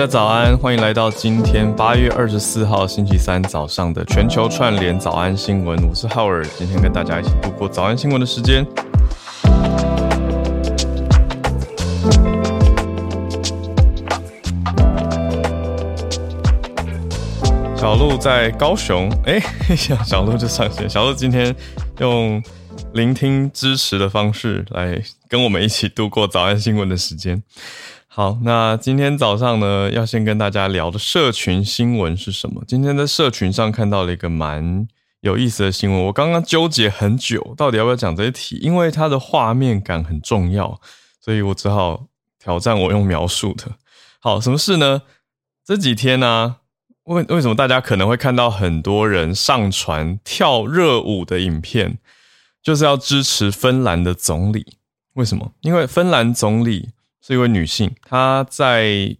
大家早安，欢迎来到今天八月二十四号星期三早上的全球串联早安新闻。我是浩尔，今天跟大家一起度过早安新闻的时间。小鹿在高雄，哎，小鹿就上线。小鹿今天用聆听支持的方式来跟我们一起度过早安新闻的时间。好，那今天早上呢，要先跟大家聊的社群新闻是什么？今天在社群上看到了一个蛮有意思的新闻，我刚刚纠结很久，到底要不要讲这一题，因为它的画面感很重要，所以我只好挑战我用描述的。好，什么事呢？这几天呢，为为什么大家可能会看到很多人上传跳热舞的影片，就是要支持芬兰的总理？为什么？因为芬兰总理。是一位女性，她在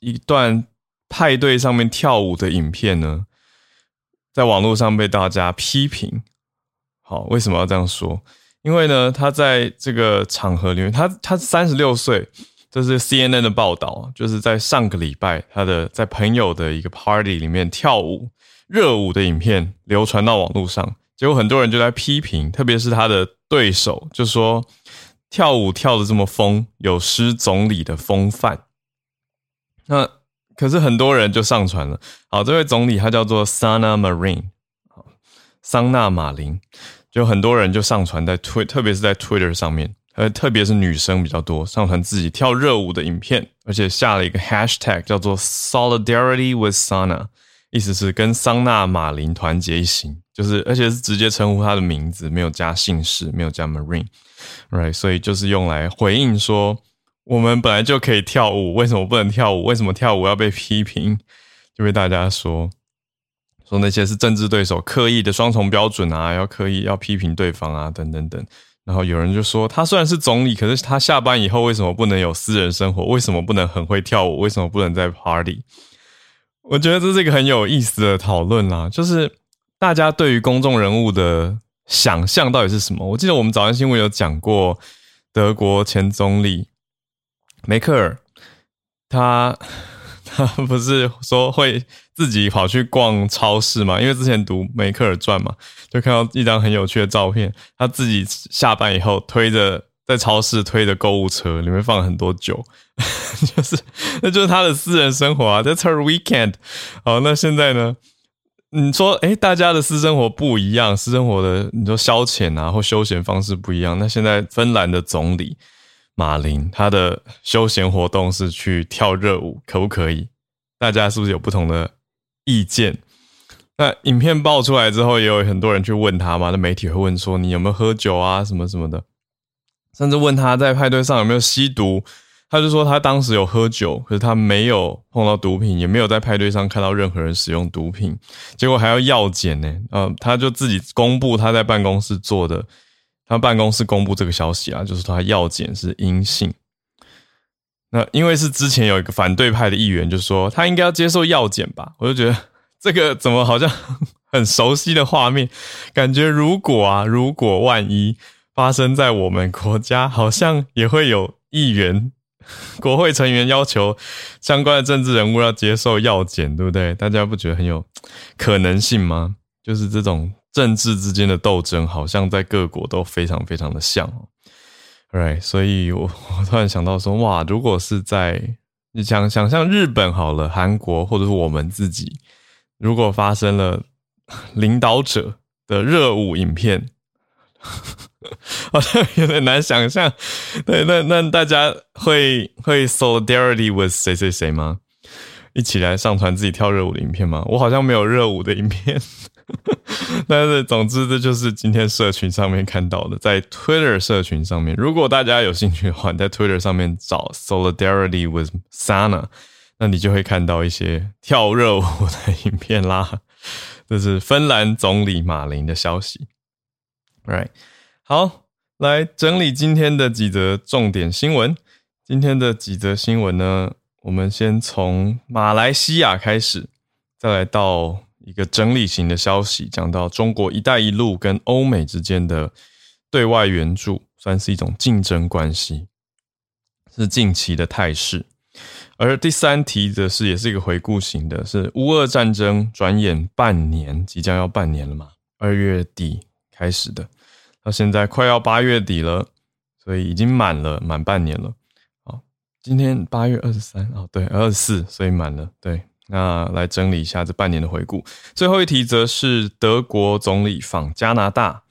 一段派对上面跳舞的影片呢，在网络上被大家批评。好，为什么要这样说？因为呢，她在这个场合里面，她她三十六岁，这是 CNN 的报道，就是在上个礼拜，她的在朋友的一个 party 里面跳舞热舞的影片流传到网络上，结果很多人就在批评，特别是她的对手，就说。跳舞跳的这么疯，有失总理的风范。那可是很多人就上传了。好，这位总理他叫做 Sana Marin，好桑娜马林，就很多人就上传在推，特别是在 Twitter 上面，呃，特别是女生比较多，上传自己跳热舞的影片，而且下了一个 Hashtag 叫做 Solidarity with Sana，意思是跟桑娜马林团结一心，就是而且是直接称呼他的名字，没有加姓氏，没有加 Marine。Right，所以就是用来回应说，我们本来就可以跳舞，为什么不能跳舞？为什么跳舞要被批评？就被大家说说那些是政治对手刻意的双重标准啊，要刻意要批评对方啊，等等等。然后有人就说，他虽然是总理，可是他下班以后为什么不能有私人生活？为什么不能很会跳舞？为什么不能在 party？我觉得这是一个很有意思的讨论啦，就是大家对于公众人物的。想象到底是什么？我记得我们早安新闻有讲过，德国前总理梅克尔，他他不是说会自己跑去逛超市嘛？因为之前读梅克尔传嘛，就看到一张很有趣的照片，他自己下班以后推着在超市推着购物车，里面放很多酒，就是那就是他的私人生活啊，That's her weekend。好，那现在呢？你说，哎，大家的私生活不一样，私生活的你说消遣啊或休闲方式不一样。那现在芬兰的总理马林，他的休闲活动是去跳热舞，可不可以？大家是不是有不同的意见？那影片爆出来之后，也有很多人去问他嘛。那媒体会问说，你有没有喝酒啊，什么什么的，甚至问他在派对上有没有吸毒。他就说他当时有喝酒，可是他没有碰到毒品，也没有在派对上看到任何人使用毒品，结果还要药检呢。呃，他就自己公布他在办公室做的，他办公室公布这个消息啊，就是他药检是阴性。那因为是之前有一个反对派的议员就说他应该要接受药检吧，我就觉得这个怎么好像很熟悉的画面，感觉如果啊，如果万一发生在我们国家，好像也会有议员。国会成员要求相关的政治人物要接受药检，对不对？大家不觉得很有可能性吗？就是这种政治之间的斗争，好像在各国都非常非常的像。Right，所以我我突然想到说，哇，如果是在你想想象日本好了，韩国或者是我们自己，如果发生了领导者的热舞影片。好像有点难想象，对，那那大家会会 solidarity with 谁谁谁吗？一起来上传自己跳热舞的影片吗？我好像没有热舞的影片，但是总之这就是今天社群上面看到的，在 Twitter 社群上面，如果大家有兴趣的话，在 Twitter 上面找 solidarity with Sana，那你就会看到一些跳热舞的影片啦。这是芬兰总理马林的消息。Right，好，来整理今天的几则重点新闻。今天的几则新闻呢，我们先从马来西亚开始，再来到一个整理型的消息，讲到中国“一带一路”跟欧美之间的对外援助，算是一种竞争关系，是近期的态势。而第三题则是也是一个回顾型的，是乌俄战争转眼半年，即将要半年了嘛？二月底开始的，到现在快要八月底了，所以已经满了满半年了。好，今天八月二十三哦，对，二十四，所以满了。对，那来整理一下这半年的回顾。最后一题则是德国总理访加拿大。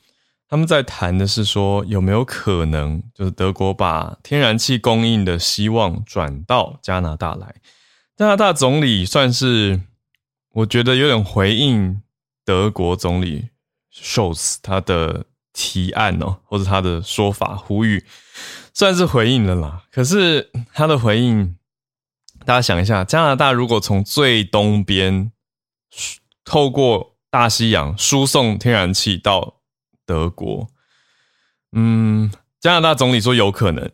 他们在谈的是说，有没有可能就是德国把天然气供应的希望转到加拿大来？加拿大总理算是我觉得有点回应德国总理 Scholz 他的提案哦，或者他的说法呼吁，算是回应了啦。可是他的回应，大家想一下，加拿大如果从最东边透过大西洋输送天然气到德国，嗯，加拿大总理说有可能，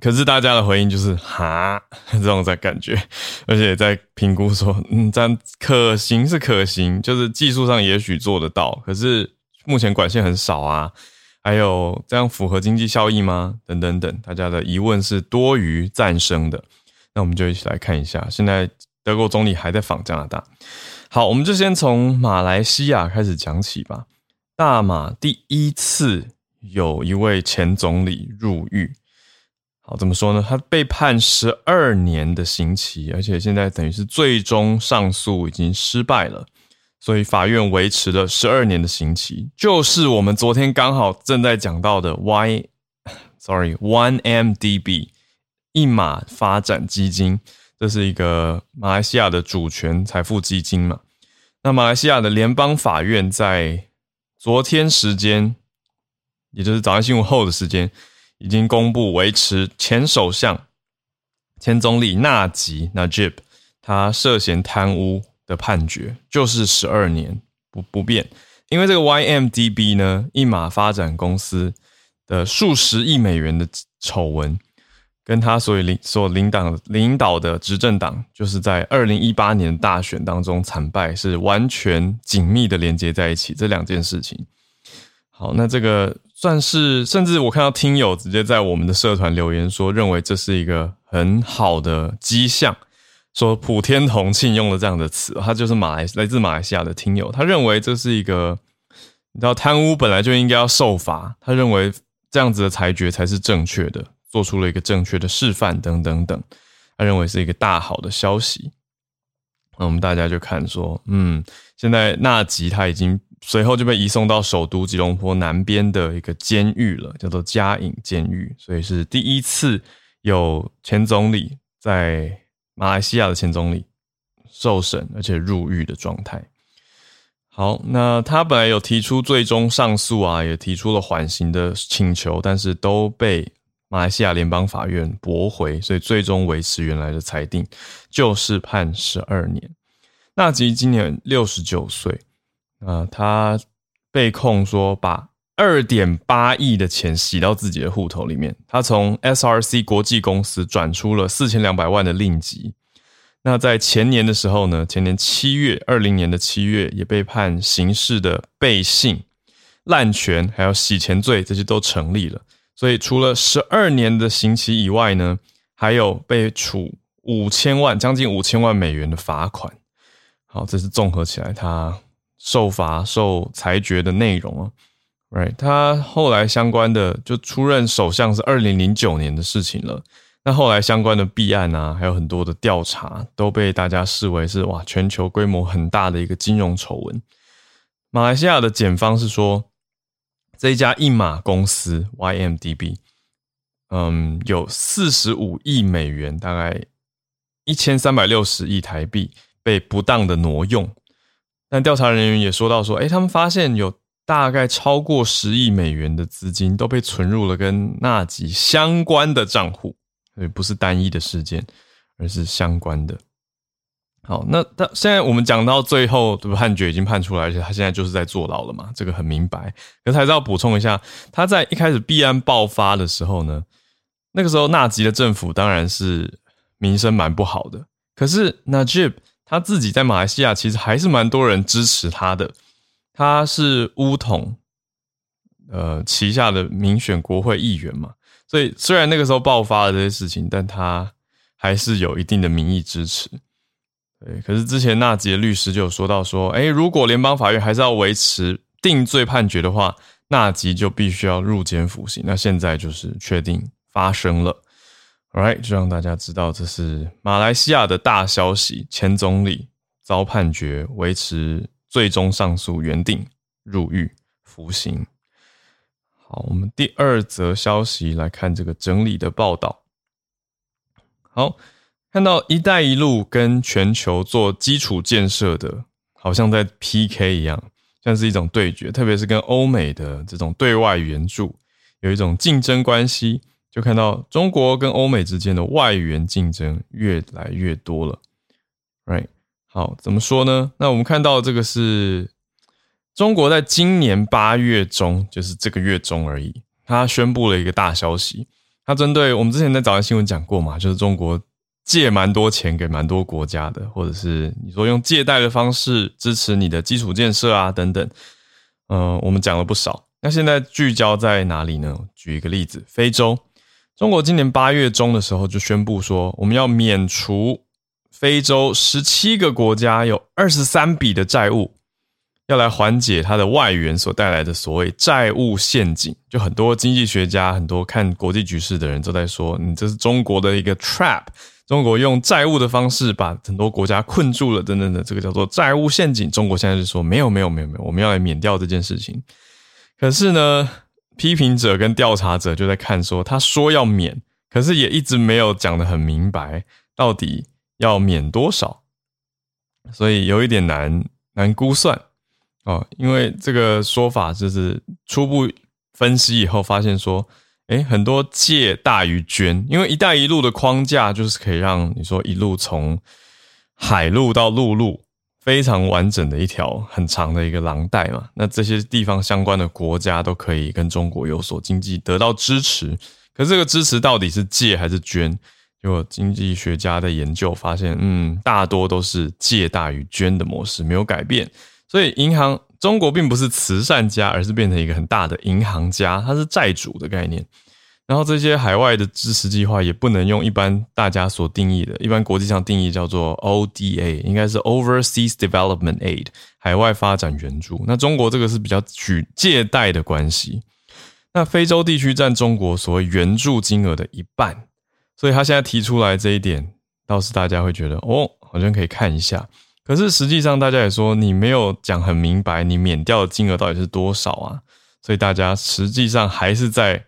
可是大家的回应就是哈这种在感觉，而且在评估说，嗯，这样可行是可行，就是技术上也许做得到，可是目前管线很少啊，还有这样符合经济效益吗？等等等，大家的疑问是多于赞声的。那我们就一起来看一下，现在德国总理还在访加拿大。好，我们就先从马来西亚开始讲起吧。大马第一次有一位前总理入狱，好怎么说呢？他被判十二年的刑期，而且现在等于是最终上诉已经失败了，所以法院维持了十二年的刑期，就是我们昨天刚好正在讲到的 Y，sorry One MDB 一马发展基金，这是一个马来西亚的主权财富基金嘛？那马来西亚的联邦法院在昨天时间，也就是早安新闻后的时间，已经公布维持前首相、前总理纳吉 Najib 他涉嫌贪污的判决，就是十二年不不变。因为这个 YMDB 呢，一马发展公司的数十亿美元的丑闻，跟他所领所领导领导的执政党，就是在二零一八年大选当中惨败，是完全紧密的连接在一起。这两件事情，好，那这个算是，甚至我看到听友直接在我们的社团留言说，认为这是一个很好的迹象。说普天同庆用了这样的词，他就是马来来自马来西亚的听友，他认为这是一个，你知道贪污本来就应该要受罚，他认为这样子的裁决才是正确的。做出了一个正确的示范，等等等，他认为是一个大好的消息。那我们大家就看说，嗯，现在纳吉他已经随后就被移送到首都吉隆坡南边的一个监狱了，叫做嘉颖监狱，所以是第一次有前总理在马来西亚的前总理受审而且入狱的状态。好，那他本来有提出最终上诉啊，也提出了缓刑的请求，但是都被。马来西亚联邦法院驳回，所以最终维持原来的裁定，就是判十二年。纳吉今年六十九岁，啊，他被控说把二点八亿的钱洗到自己的户头里面。他从 SRC 国际公司转出了四千两百万的令吉。那在前年的时候呢，前年七月，二零年的七月，也被判刑事的背信、滥权还有洗钱罪，这些都成立了。所以，除了十二年的刑期以外呢，还有被处五千万、将近五千万美元的罚款。好，这是综合起来他受罚、受裁决的内容啊。Right，他后来相关的就出任首相是二零零九年的事情了。那后来相关的弊案啊，还有很多的调查，都被大家视为是哇，全球规模很大的一个金融丑闻。马来西亚的检方是说。这一家一马公司 YMDB，嗯，有四十五亿美元，大概一千三百六十亿台币被不当的挪用。但调查人员也说到说，哎，他们发现有大概超过十亿美元的资金都被存入了跟纳吉相关的账户，所以不是单一的事件，而是相关的。好，那他现在我们讲到最后，对吧？判决已经判出来，而且他现在就是在坐牢了嘛，这个很明白。可是还是要补充一下，他在一开始币安爆发的时候呢，那个时候纳吉的政府当然是名声蛮不好的。可是 Najib 他自己在马来西亚其实还是蛮多人支持他的，他是乌统呃旗下的民选国会议员嘛，所以虽然那个时候爆发了这些事情，但他还是有一定的民意支持。对，可是之前纳吉的律师就有说到说，哎，如果联邦法院还是要维持定罪判决的话，纳吉就必须要入监服刑。那现在就是确定发生了，right？就让大家知道这是马来西亚的大消息，前总理遭判决维持最终上诉原定入狱服刑。好，我们第二则消息来看这个整理的报道。好。看到“一带一路”跟全球做基础建设的，好像在 PK 一样，像是一种对决。特别是跟欧美的这种对外援助有一种竞争关系，就看到中国跟欧美之间的外援竞争越来越多了。Right？好，怎么说呢？那我们看到这个是中国在今年八月中，就是这个月中而已，他宣布了一个大消息。他针对我们之前在早安新闻讲过嘛，就是中国。借蛮多钱给蛮多国家的，或者是你说用借贷的方式支持你的基础建设啊等等，嗯，我们讲了不少。那现在聚焦在哪里呢？举一个例子，非洲，中国今年八月中的时候就宣布说，我们要免除非洲十七个国家有二十三笔的债务，要来缓解它的外援所带来的所谓债务陷阱。就很多经济学家、很多看国际局势的人都在说，你这是中国的一个 trap。中国用债务的方式把很多国家困住了，等等的，这个叫做债务陷阱。中国现在是说没有，没有，没有，没有，我们要来免掉这件事情。可是呢，批评者跟调查者就在看说，他说要免，可是也一直没有讲的很明白，到底要免多少，所以有一点难难估算哦。因为这个说法就是初步分析以后发现说。哎，很多借大于捐，因为“一带一路”的框架就是可以让你说一路从海路到陆路非常完整的一条很长的一个廊带嘛。那这些地方相关的国家都可以跟中国有所经济得到支持。可这个支持到底是借还是捐？就经济学家的研究发现，嗯，大多都是借大于捐的模式没有改变。所以银行。中国并不是慈善家，而是变成一个很大的银行家，它是债主的概念。然后这些海外的支持计划也不能用一般大家所定义的，一般国际上定义叫做 ODA，应该是 Overseas Development Aid，海外发展援助。那中国这个是比较举借贷的关系。那非洲地区占中国所谓援助金额的一半，所以他现在提出来这一点，倒是大家会觉得哦，好像可以看一下。可是实际上，大家也说你没有讲很明白，你免掉的金额到底是多少啊？所以大家实际上还是在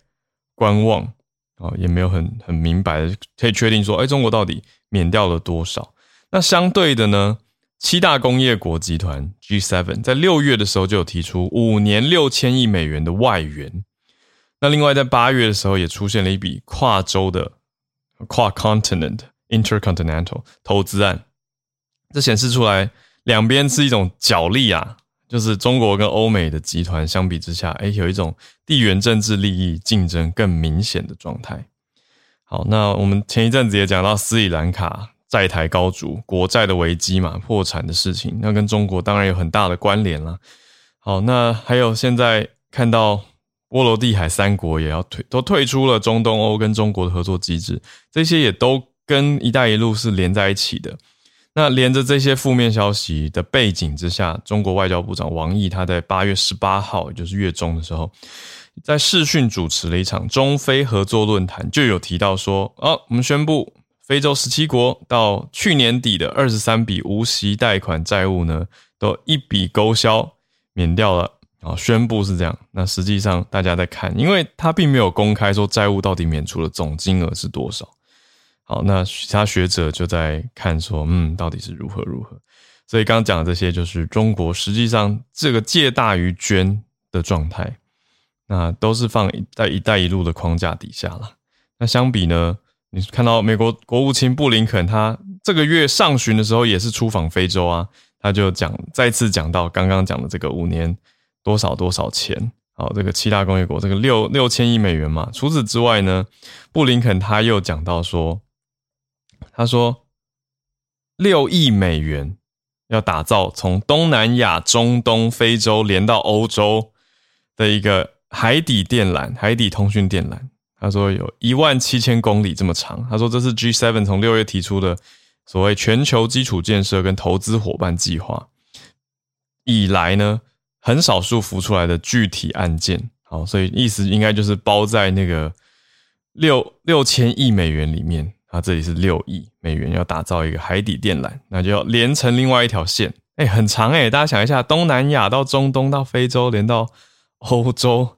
观望哦，也没有很很明白的可以确定说，哎，中国到底免掉了多少？那相对的呢，七大工业国集团 G7 在六月的时候就有提出五年六千亿美元的外援。那另外在八月的时候也出现了一笔跨州的跨 continent intercontinental 投资案。这显示出来，两边是一种角力啊，就是中国跟欧美的集团相比之下，哎，有一种地缘政治利益竞争更明显的状态。好，那我们前一阵子也讲到斯里兰卡债台高筑，国债的危机嘛，破产的事情，那跟中国当然有很大的关联了。好，那还有现在看到波罗的海三国也要退，都退出了中东欧跟中国的合作机制，这些也都跟“一带一路”是连在一起的。那连着这些负面消息的背景之下，中国外交部长王毅他在八月十八号，也就是月中的时候，在视讯主持了一场中非合作论坛，就有提到说，哦，我们宣布非洲十七国到去年底的二十三笔无息贷款债务呢，都一笔勾销，免掉了。啊，宣布是这样。那实际上大家在看，因为他并没有公开说债务到底免除的总金额是多少。好，那其他学者就在看说，嗯，到底是如何如何？所以刚刚讲的这些，就是中国实际上这个借大于捐的状态，那都是放在“一带一路”的框架底下了。那相比呢，你看到美国国务卿布林肯他这个月上旬的时候也是出访非洲啊，他就讲再次讲到刚刚讲的这个五年多少多少钱，好，这个七大工业国这个六六千亿美元嘛。除此之外呢，布林肯他又讲到说，他说六亿美元要打造从东南亚、中东、非洲连到欧洲的一个海底电缆、海底通讯电缆。他说有一万七千公里这么长。他说这是 G7 从六月提出的所谓全球基础建设跟投资伙伴计划以来呢，很少数浮出来的具体案件。好，所以意思应该就是包在那个六六千亿美元里面。啊，这里是六亿美元要打造一个海底电缆，那就要连成另外一条线。哎，很长哎，大家想一下，东南亚到中东到非洲连到欧洲，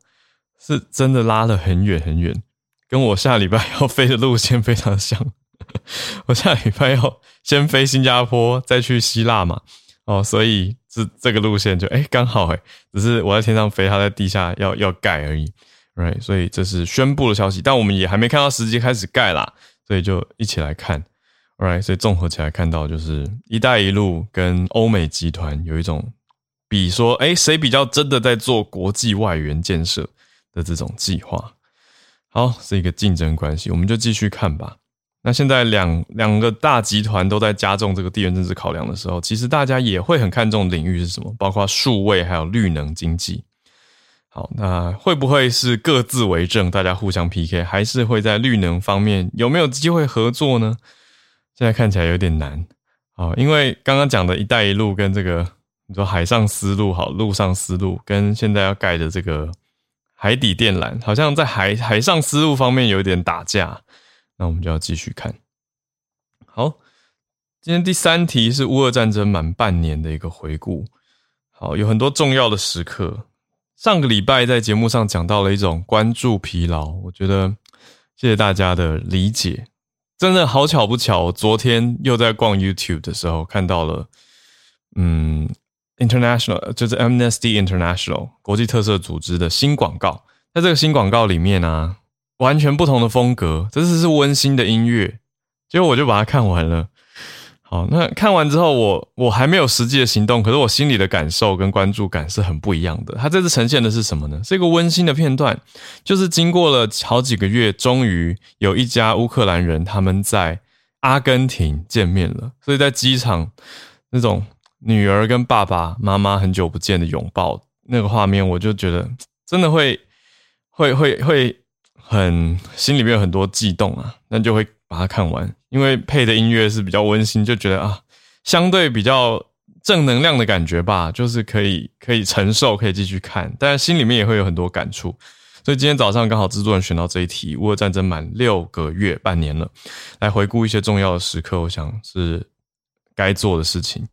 是真的拉了很远很远。跟我下礼拜要飞的路线非常像，我下礼拜要先飞新加坡，再去希腊嘛，哦，所以是这个路线就哎刚好哎，只是我在天上飞，它在地下要要盖而已，right？所以这是宣布的消息，但我们也还没看到实际开始盖啦，所以就一起来看，right？所以综合起来看到就是“一带一路”跟欧美集团有一种比说，哎，谁比较真的在做国际外援建设的这种计划。好，是一个竞争关系，我们就继续看吧。那现在两两个大集团都在加重这个地缘政治考量的时候，其实大家也会很看重领域是什么，包括数位还有绿能经济。好，那会不会是各自为政，大家互相 PK，还是会在绿能方面有没有机会合作呢？现在看起来有点难。啊，因为刚刚讲的一带一路跟这个你说海上丝路好，陆上丝路跟现在要盖的这个。海底电缆好像在海海上丝路方面有点打架，那我们就要继续看。好，今天第三题是乌俄战争满半年的一个回顾。好，有很多重要的时刻。上个礼拜在节目上讲到了一种关注疲劳，我觉得谢谢大家的理解。真的好巧不巧，昨天又在逛 YouTube 的时候看到了，嗯。International 就是 Amnesty International 国际特色组织的新广告，在这个新广告里面呢，完全不同的风格，这次是温馨的音乐，结果我就把它看完了。好，那看完之后，我我还没有实际的行动，可是我心里的感受跟关注感是很不一样的。它这次呈现的是什么呢？是一个温馨的片段，就是经过了好几个月，终于有一家乌克兰人他们在阿根廷见面了，所以在机场那种。女儿跟爸爸妈妈很久不见的拥抱，那个画面我就觉得真的会会会会很心里面有很多悸动啊，那就会把它看完，因为配的音乐是比较温馨，就觉得啊，相对比较正能量的感觉吧，就是可以可以承受，可以继续看，但是心里面也会有很多感触。所以今天早上刚好制作人选到这一题，乌俄战争满六个月半年了，来回顾一些重要的时刻，我想是该做的事情。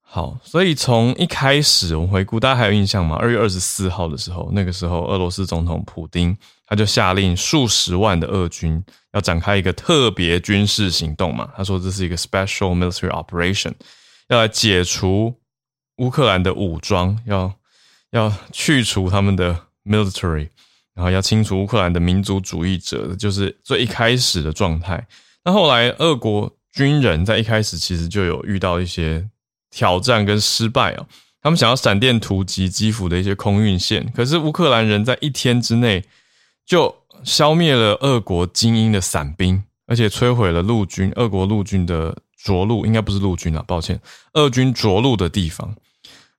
好，所以从一开始我们回顾，大家还有印象吗？二月二十四号的时候，那个时候俄罗斯总统普丁他就下令数十万的俄军要展开一个特别军事行动嘛。他说这是一个 special military operation，要来解除乌克兰的武装，要要去除他们的 military，然后要清除乌克兰的民族主义者，就是最一开始的状态。那后来俄国军人在一开始其实就有遇到一些。挑战跟失败啊，他们想要闪电突击基辅的一些空运线，可是乌克兰人在一天之内就消灭了俄国精英的伞兵，而且摧毁了陆军，俄国陆军的着陆应该不是陆军啊，抱歉，俄军着陆的地方。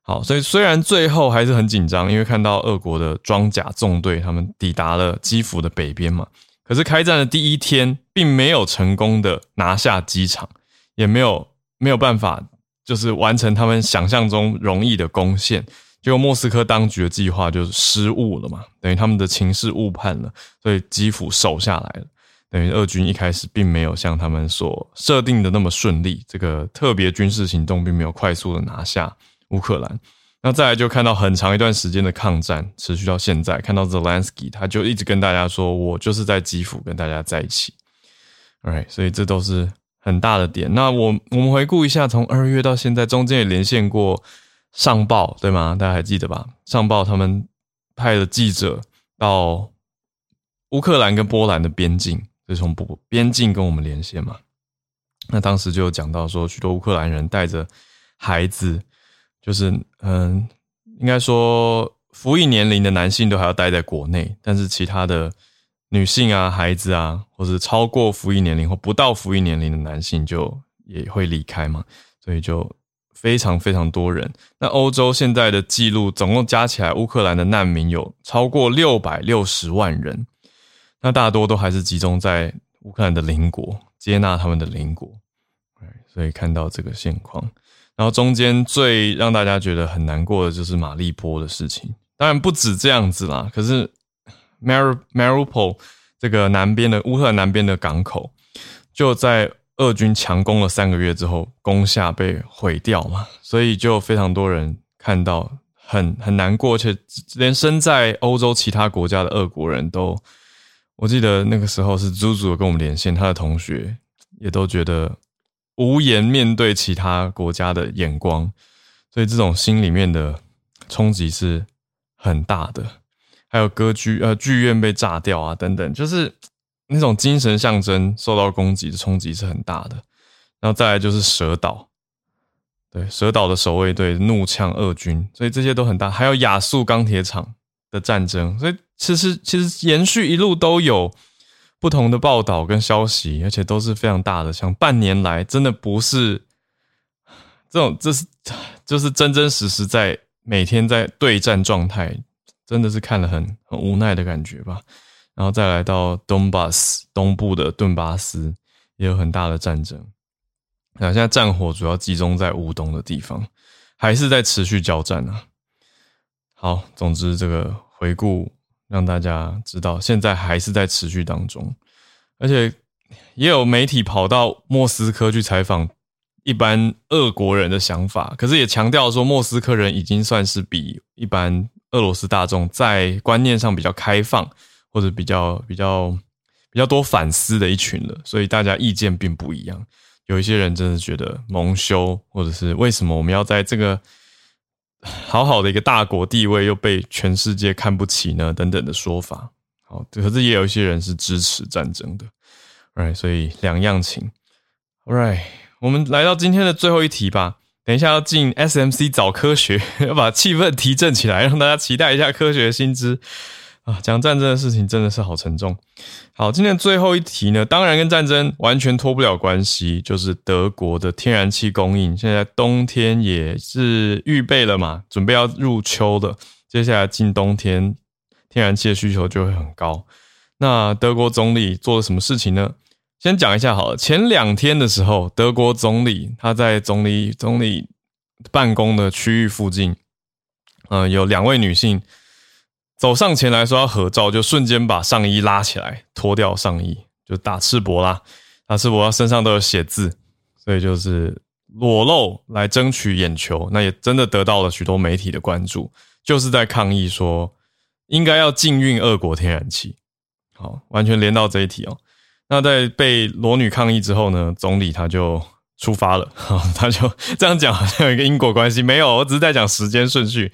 好，所以虽然最后还是很紧张，因为看到俄国的装甲纵队他们抵达了基辅的北边嘛，可是开战的第一天并没有成功的拿下机场，也没有没有办法。就是完成他们想象中容易的攻陷，结果莫斯科当局的计划就是失误了嘛，等于他们的情势误判了，所以基辅守下来了。等于俄军一开始并没有像他们所设定的那么顺利，这个特别军事行动并没有快速的拿下乌克兰。那再来就看到很长一段时间的抗战持续到现在，看到 Zelensky 他就一直跟大家说，我就是在基辅跟大家在一起。Alright，所以这都是。很大的点，那我我们回顾一下，从二月到现在，中间也连线过上报，对吗？大家还记得吧？上报他们派了记者到乌克兰跟波兰的边境，就从边边境跟我们连线嘛。那当时就有讲到说，许多乌克兰人带着孩子，就是嗯，应该说服役年龄的男性都还要待在国内，但是其他的女性啊、孩子啊，或是超过服役年龄或不到服役年龄的男性，就也会离开嘛，所以就非常非常多人。那欧洲现在的记录总共加起来，乌克兰的难民有超过六百六十万人，那大多都还是集中在乌克兰的邻国。接纳他们的邻国，所以看到这个现况，然后中间最让大家觉得很难过的就是马利波的事情。当然不止这样子啦，可是 Mar Maripol 这个南边的乌克兰南边的港口，就在俄军强攻了三个月之后，攻下被毁掉嘛，所以就非常多人看到很很难过，而且连身在欧洲其他国家的俄国人都。我记得那个时候是朱朱跟我们连线，他的同学也都觉得无言面对其他国家的眼光，所以这种心里面的冲击是很大的。还有歌剧呃剧院被炸掉啊等等，就是那种精神象征受到攻击的冲击是很大的。然后再来就是蛇岛，对蛇岛的守卫队怒呛俄军，所以这些都很大。还有亚速钢铁厂的战争，所以。其实，其实延续一路都有不同的报道跟消息，而且都是非常大的。像半年来，真的不是这种，这是就是真真实实在每天在对战状态，真的是看了很很无奈的感觉吧。然后再来到东巴斯东部的顿巴斯，也有很大的战争。那现在战火主要集中在乌东的地方，还是在持续交战啊。好，总之这个回顾。让大家知道，现在还是在持续当中，而且也有媒体跑到莫斯科去采访一般俄国人的想法，可是也强调说，莫斯科人已经算是比一般俄罗斯大众在观念上比较开放，或者比较比较比较多反思的一群了，所以大家意见并不一样。有一些人真的觉得蒙羞，或者是为什么我们要在这个。好好的一个大国地位又被全世界看不起呢？等等的说法。好，可是也有一些人是支持战争的，right？所以两样情，right？我们来到今天的最后一题吧。等一下要进 SMC 找科学，要把气氛提振起来，让大家期待一下科学新知。啊，讲战争的事情真的是好沉重。好，今天最后一题呢，当然跟战争完全脱不了关系，就是德国的天然气供应。现在冬天也是预备了嘛，准备要入秋的，接下来进冬天，天然气的需求就会很高。那德国总理做了什么事情呢？先讲一下好了。前两天的时候，德国总理他在总理总理办公的区域附近，嗯，有两位女性。走上前来说要合照，就瞬间把上衣拉起来，脱掉上衣，就打赤膊啦。打赤膊，身上都有写字，所以就是裸露来争取眼球。那也真的得到了许多媒体的关注，就是在抗议说应该要禁运俄国天然气。好，完全连到这一题哦。那在被裸女抗议之后呢，总理他就出发了。他就这样讲，好像有一个因果关系，没有，我只是在讲时间顺序。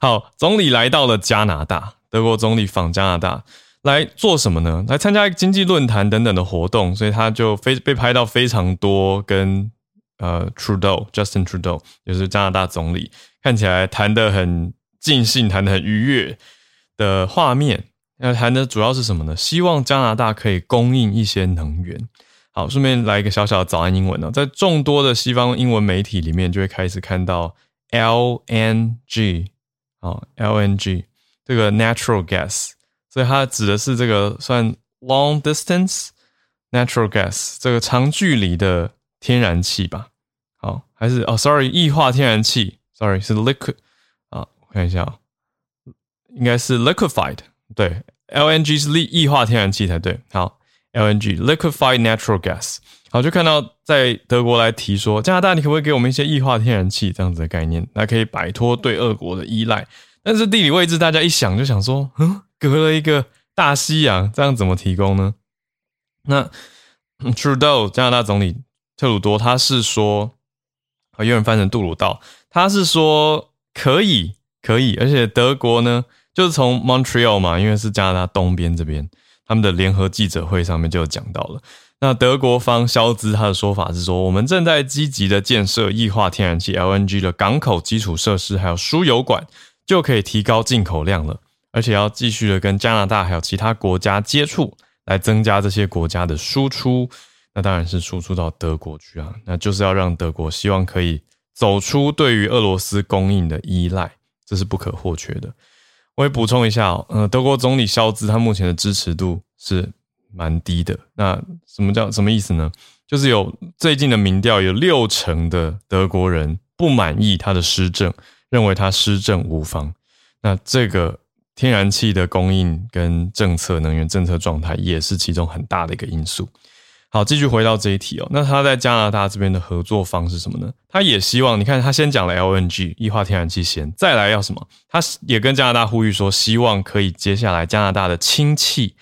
好，总理来到了加拿大。德国总理访加拿大来做什么呢？来参加经济论坛等等的活动，所以他就非被拍到非常多跟呃 Trudeau Justin Trudeau 就是加拿大总理看起来谈得很尽兴、谈得很愉悦的画面。那谈的主要是什么呢？希望加拿大可以供应一些能源。好，顺便来一个小小的早安英文呢，在众多的西方英文媒体里面，就会开始看到 LNG。好，LNG 这个 natural gas，所以它指的是这个算 long distance natural gas 这个长距离的天然气吧？好，还是哦，sorry，液化天然气，sorry 是 liquid 啊，我看一下，应该是 liquefied，对，LNG 是液液化天然气才对。好，LNG liquefied natural gas，好，就看到在德国来提说，加拿大你可不可以给我们一些液化天然气这样子的概念，来可以摆脱对俄国的依赖。但是地理位置大家一想就想说，嗯，隔了一个大西洋，这样怎么提供呢？那 Trudeau 加拿大总理特鲁多他是说，啊，有人翻成杜鲁道，他是说可以，可以，而且德国呢，就是从 Montreal 嘛，因为是加拿大东边这边，他们的联合记者会上面就有讲到了。那德国方肖兹他的说法是说，我们正在积极的建设液化天然气 LNG 的港口基础设施，还有输油管，就可以提高进口量了。而且要继续的跟加拿大还有其他国家接触，来增加这些国家的输出。那当然是输出到德国去啊，那就是要让德国希望可以走出对于俄罗斯供应的依赖，这是不可或缺的。我也补充一下，呃，德国总理肖兹他目前的支持度是。蛮低的，那什么叫什么意思呢？就是有最近的民调，有六成的德国人不满意他的施政，认为他施政无方。那这个天然气的供应跟政策、能源政策状态也是其中很大的一个因素。好，继续回到这一题哦。那他在加拿大这边的合作方是什么呢？他也希望你看，他先讲了 LNG 液化天然气先，再来要什么？他也跟加拿大呼吁说，希望可以接下来加拿大的氢气。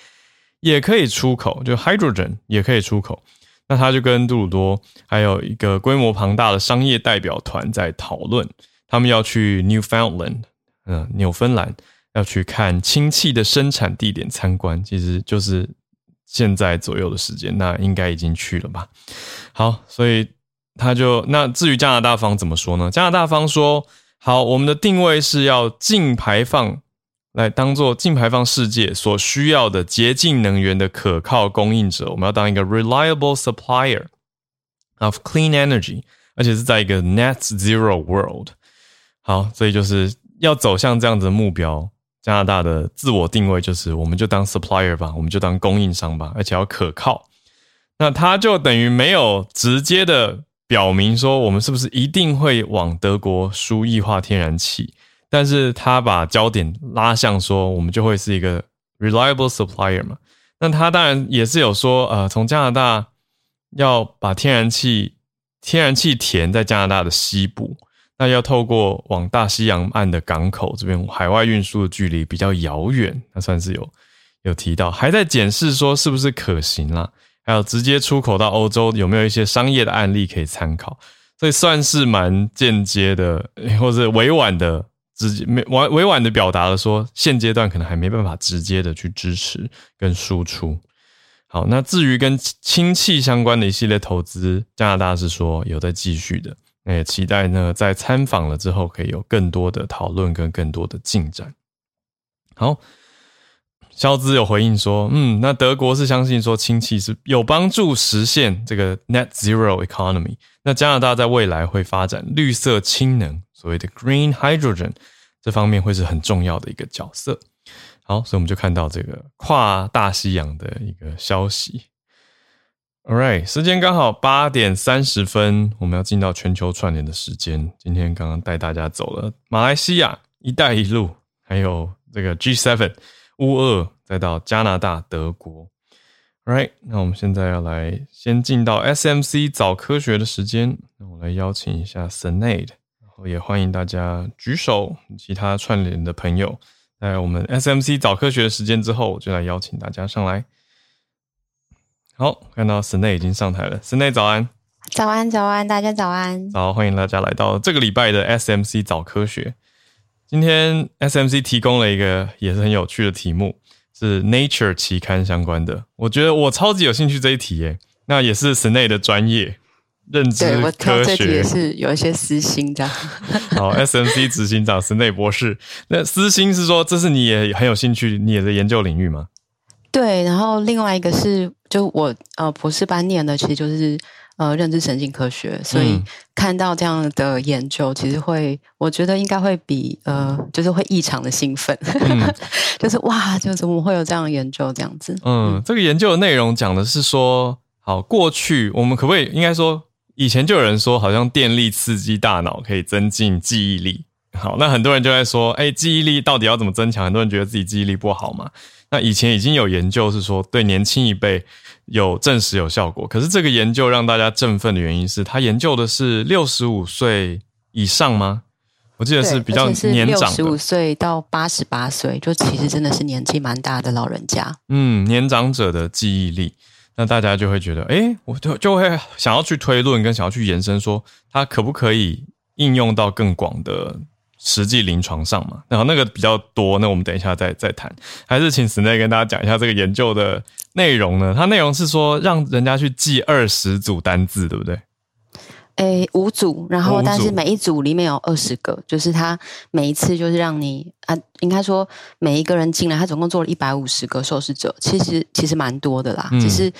也可以出口，就 hydrogen 也可以出口。那他就跟杜鲁多还有一个规模庞大的商业代表团在讨论，他们要去 Newfoundland，嗯，纽芬兰要去看氢气的生产地点参观，其实就是现在左右的时间，那应该已经去了吧？好，所以他就那至于加拿大方怎么说呢？加拿大方说，好，我们的定位是要净排放。来当做净排放世界所需要的洁净能源的可靠供应者，我们要当一个 reliable supplier of clean energy，而且是在一个 net zero world。好，所以就是要走向这样子的目标。加拿大的自我定位就是，我们就当 supplier 吧，我们就当供应商吧，而且要可靠。那他就等于没有直接的表明说，我们是不是一定会往德国输液化天然气。但是他把焦点拉向说，我们就会是一个 reliable supplier 嘛。那他当然也是有说，呃，从加拿大要把天然气天然气填在加拿大的西部，那要透过往大西洋岸的港口这边海外运输的距离比较遥远，那算是有有提到，还在检视说是不是可行啦，还有直接出口到欧洲有没有一些商业的案例可以参考，所以算是蛮间接的或者委婉的。直接没委委婉的表达了说，现阶段可能还没办法直接的去支持跟输出。好，那至于跟氢气相关的一系列投资，加拿大是说有在继续的，那也期待呢在参访了之后可以有更多的讨论跟更多的进展。好，肖兹有回应说，嗯，那德国是相信说氢气是有帮助实现这个 net zero economy，那加拿大在未来会发展绿色氢能。所谓的 green hydrogen 这方面会是很重要的一个角色。好，所以我们就看到这个跨大西洋的一个消息。All right，时间刚好八点三十分，我们要进到全球串联的时间。今天刚刚带大家走了马来西亚、一带一路，还有这个 G7、乌二，再到加拿大、德国。All right，那我们现在要来先进到 SMC 早科学的时间。那我来邀请一下 Senade。也欢迎大家举手，其他串联的朋友，在我们 SMC 早科学的时间之后，我就来邀请大家上来。好，看到 Snay 已经上台了，Snay 早安，早安早安，大家早安，好，欢迎大家来到这个礼拜的 SMC 早科学。今天 SMC 提供了一个也是很有趣的题目，是 Nature 期刊相关的，我觉得我超级有兴趣这一题耶，那也是 Snay 的专业。认知科学也是有一些私心的。好，SMC 执行长是内博士。那私心是说，这是你也很有兴趣，你也在研究领域吗？对，然后另外一个是，就我呃博士班念的，其实就是呃认知神经科学，所以看到这样的研究，其实会我觉得应该会比呃就是会异常的兴奋，就是哇，就怎么会有这样的研究这样子？嗯，这个研究的内容讲的是说，好，过去我们可不可以应该说？以前就有人说，好像电力刺激大脑可以增进记忆力。好，那很多人就在说，哎，记忆力到底要怎么增强？很多人觉得自己记忆力不好嘛。那以前已经有研究是说，对年轻一辈有证实有效果。可是这个研究让大家振奋的原因是，他研究的是六十五岁以上吗？我记得是比较年长，六十五岁到八十八岁，就其实真的是年纪蛮大的老人家。嗯，年长者的记忆力。那大家就会觉得，哎，我就就会想要去推论跟想要去延伸，说它可不可以应用到更广的实际临床上嘛，然后那个比较多，那我们等一下再再谈。还是请 Sina 跟大家讲一下这个研究的内容呢？它内容是说让人家去记二十组单字，对不对？诶，五组，然后但是每一组里面有二十个，就是他每一次就是让你啊，应该说每一个人进来，他总共做了一百五十个受试者，其实其实蛮多的啦。只是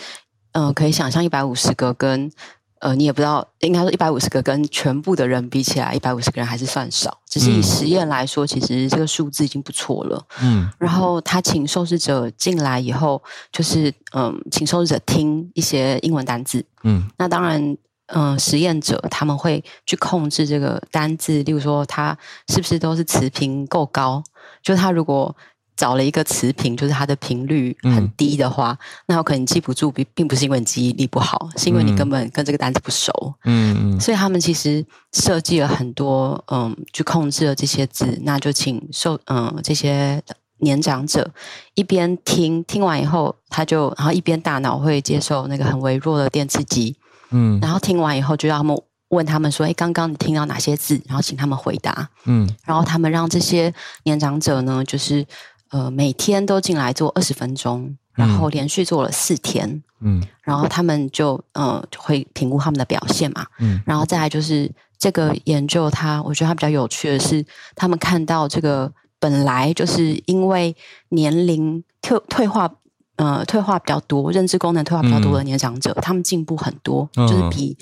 嗯，可以想象一百五十个跟呃，你也不知道，应该说一百五十个跟全部的人比起来，一百五十个人还是算少。只是以实验来说，其实这个数字已经不错了。嗯，然后他请受试者进来以后，就是嗯，请受试者听一些英文单字。嗯，那当然。嗯，实验者他们会去控制这个单字，例如说它是不是都是词频够高？就是他如果找了一个词频，就是它的频率很低的话，那有可能记不住，并并不是因为你记忆力不好，是因为你根本跟这个单词不熟。嗯嗯。所以他们其实设计了很多嗯，去控制了这些字，那就请受嗯这些年长者一边听听完以后，他就然后一边大脑会接受那个很微弱的电刺激。嗯，然后听完以后，就让他们问他们说：“哎，刚刚你听到哪些字？”然后请他们回答。嗯，然后他们让这些年长者呢，就是呃每天都进来做二十分钟，然后连续做了四天。嗯，然后他们就呃会评估他们的表现嘛。嗯，然后再来就是这个研究，它我觉得它比较有趣的是，他们看到这个本来就是因为年龄退退化。呃，退化比较多，认知功能退化比较多的年长者，他们进步很多，就是比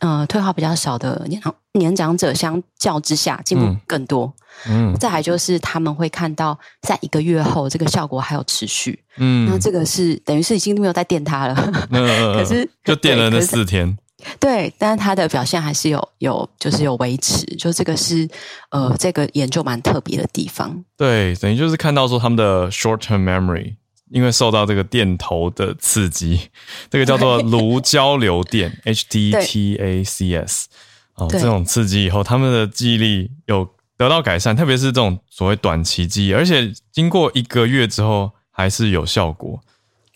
呃退化比较少的年长年长者相较之下进步更多。嗯，再来就是他们会看到，在一个月后这个效果还有持续。嗯，那这个是等于是已经没有再电他了。可是就电了那四天。对，但是他的表现还是有有就是有维持，就这个是呃这个研究蛮特别的地方。对，等于就是看到说他们的 short term memory。因为受到这个电头的刺激，这个叫做 颅交流电 （HDTACS） 哦，这种刺激以后，他们的记忆力有得到改善，特别是这种所谓短期记忆，而且经过一个月之后还是有效果。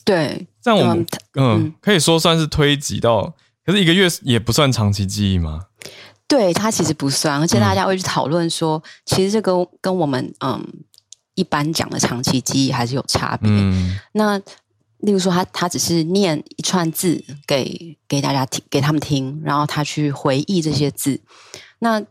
对，这样我们嗯可以说算是推及到，可是一个月也不算长期记忆吗？对，它其实不算，而且大家会去讨论说，其实这个跟我们嗯。一般讲的长期记忆还是有差别。那例如说，他他只是念一串字给给大家听，给他们听，然后他去回忆这些字。那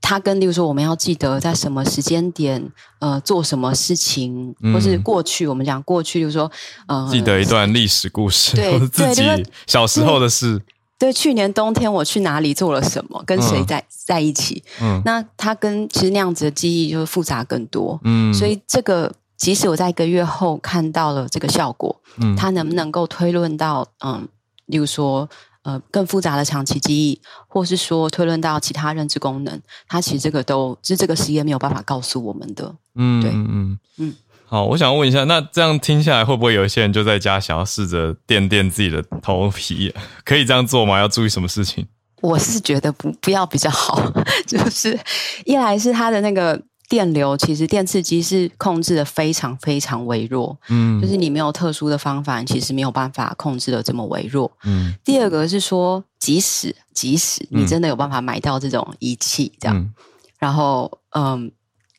他跟例如说，我们要记得在什么时间点，呃，做什么事情，或是过去，我们讲过去，就是说，呃，记得一段历史故事，或者 自己小时候的事。对，去年冬天我去哪里做了什么，跟谁在在一起？嗯，那他跟其实那样子的记忆就是复杂更多。嗯，所以这个即使我在一个月后看到了这个效果，嗯，他能不能够推论到嗯，例如说呃更复杂的长期记忆，或是说推论到其他认知功能，他其实这个都是这个实验没有办法告诉我们的。嗯，对，嗯嗯。好，我想问一下，那这样听下来，会不会有一些人就在家想要试着垫垫自己的头皮？可以这样做吗？要注意什么事情？我是觉得不不要比较好，就是一来是它的那个电流，其实电刺激是控制的非常非常微弱，嗯，就是你没有特殊的方法，其实没有办法控制的这么微弱，嗯。第二个是说，即使即使你真的有办法买到这种仪器，这样，然后嗯。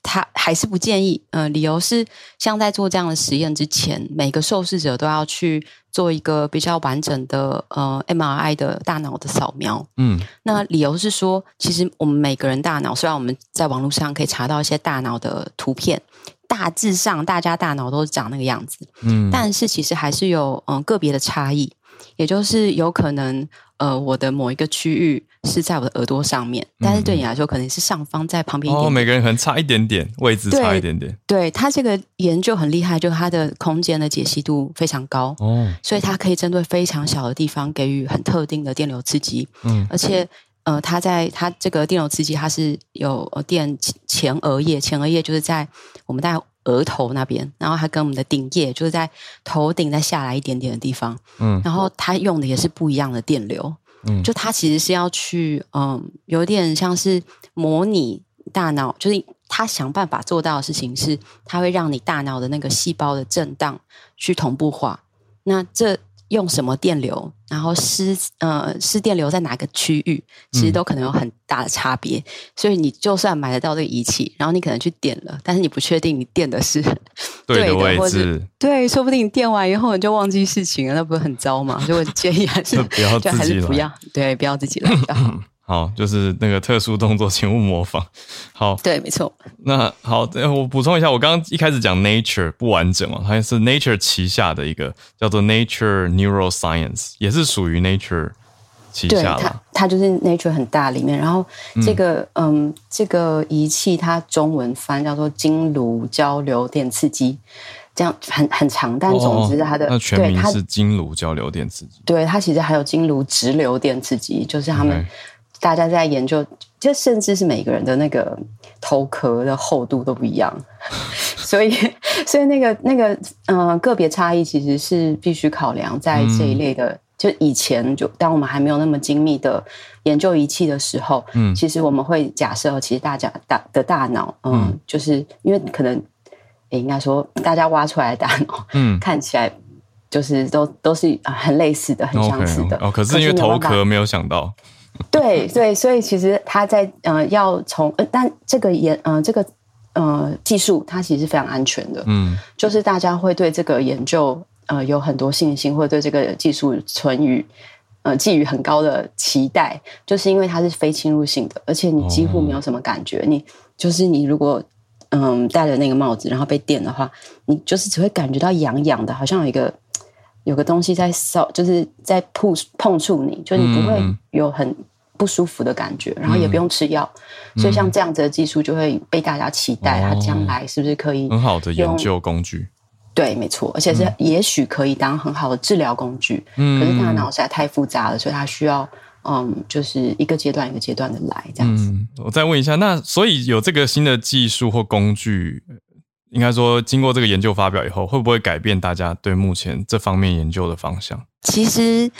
他还是不建议，呃，理由是像在做这样的实验之前，每个受试者都要去做一个比较完整的呃 MRI 的大脑的扫描。嗯，那理由是说，其实我们每个人大脑，虽然我们在网络上可以查到一些大脑的图片，大致上大家大脑都是长那个样子，嗯，但是其实还是有嗯个别的差异，也就是有可能。呃，我的某一个区域是在我的耳朵上面，但是对你来说可能是上方在旁边一点。哦，每个人可能差一点点位置，差一点点。对他这个研究很厉害，就它的空间的解析度非常高哦，所以它可以针对非常小的地方给予很特定的电流刺激。嗯，而且呃，它在它这个电流刺激，它是有电前额叶，前额叶就是在我们在。额头那边，然后它跟我们的顶叶就是在头顶再下来一点点的地方，嗯，然后它用的也是不一样的电流，嗯，就它其实是要去，嗯，有点像是模拟大脑，就是它想办法做到的事情是，它会让你大脑的那个细胞的震荡去同步化。那这用什么电流然后失呃失电流在哪个区域，其实都可能有很大的差别。所以你就算买得到这个仪器，然后你可能去点了，但是你不确定你电的是 对的位置，对，说不定你电完以后你就忘记事情了，那不是很糟吗？所以我建议还是不要自己不要，对，不要自己来。好，就是那个特殊动作，请勿模仿。好，对，没错。那好，我补充一下，我刚刚一开始讲 Nature 不完整哦，它是 Nature 旗下的一个叫做 Nature Neuroscience，也是属于 Nature 旗下的。它它就是 Nature 很大里面，然后这个嗯，这个仪器它中文翻叫做经颅交流电刺激，这样很很长，但总之它的那全名是经颅交流电刺激。对，它其实还有经颅直流电刺激，就是他们。大家在研究，就甚至是每个人的那个头壳的厚度都不一样，所以，所以那个那个呃个别差异其实是必须考量在这一类的。就以前就当我们还没有那么精密的研究仪器的时候，嗯，其实我们会假设，其实大家大的大脑，嗯，就是因为可能也应该说，大家挖出来的大脑，嗯，看起来就是都都是很类似的，很相似的。哦，可是因为头壳没有想到。对 对，所以其实他在呃要从呃，但这个研呃这个呃技术，它其实是非常安全的。嗯，就是大家会对这个研究呃有很多信心，或者对这个技术存于呃寄予很高的期待，就是因为它是非侵入性的，而且你几乎没有什么感觉。你就是你如果嗯戴了那个帽子，然后被电的话，你就是只会感觉到痒痒的，好像有一个。有个东西在烧，就是在碰碰触你，就你不会有很不舒服的感觉，然后也不用吃药，所以像这样子的技术就会被大家期待，它将来是不是可以很好的研究工具？对，没错，而且是也许可以当很好的治疗工具。嗯，可是大脑实在太复杂了，所以它需要嗯，就是一个阶段一个阶段的来这样子。我再问一下，那所以有这个新的技术或工具？应该说，经过这个研究发表以后，会不会改变大家对目前这方面研究的方向？其实，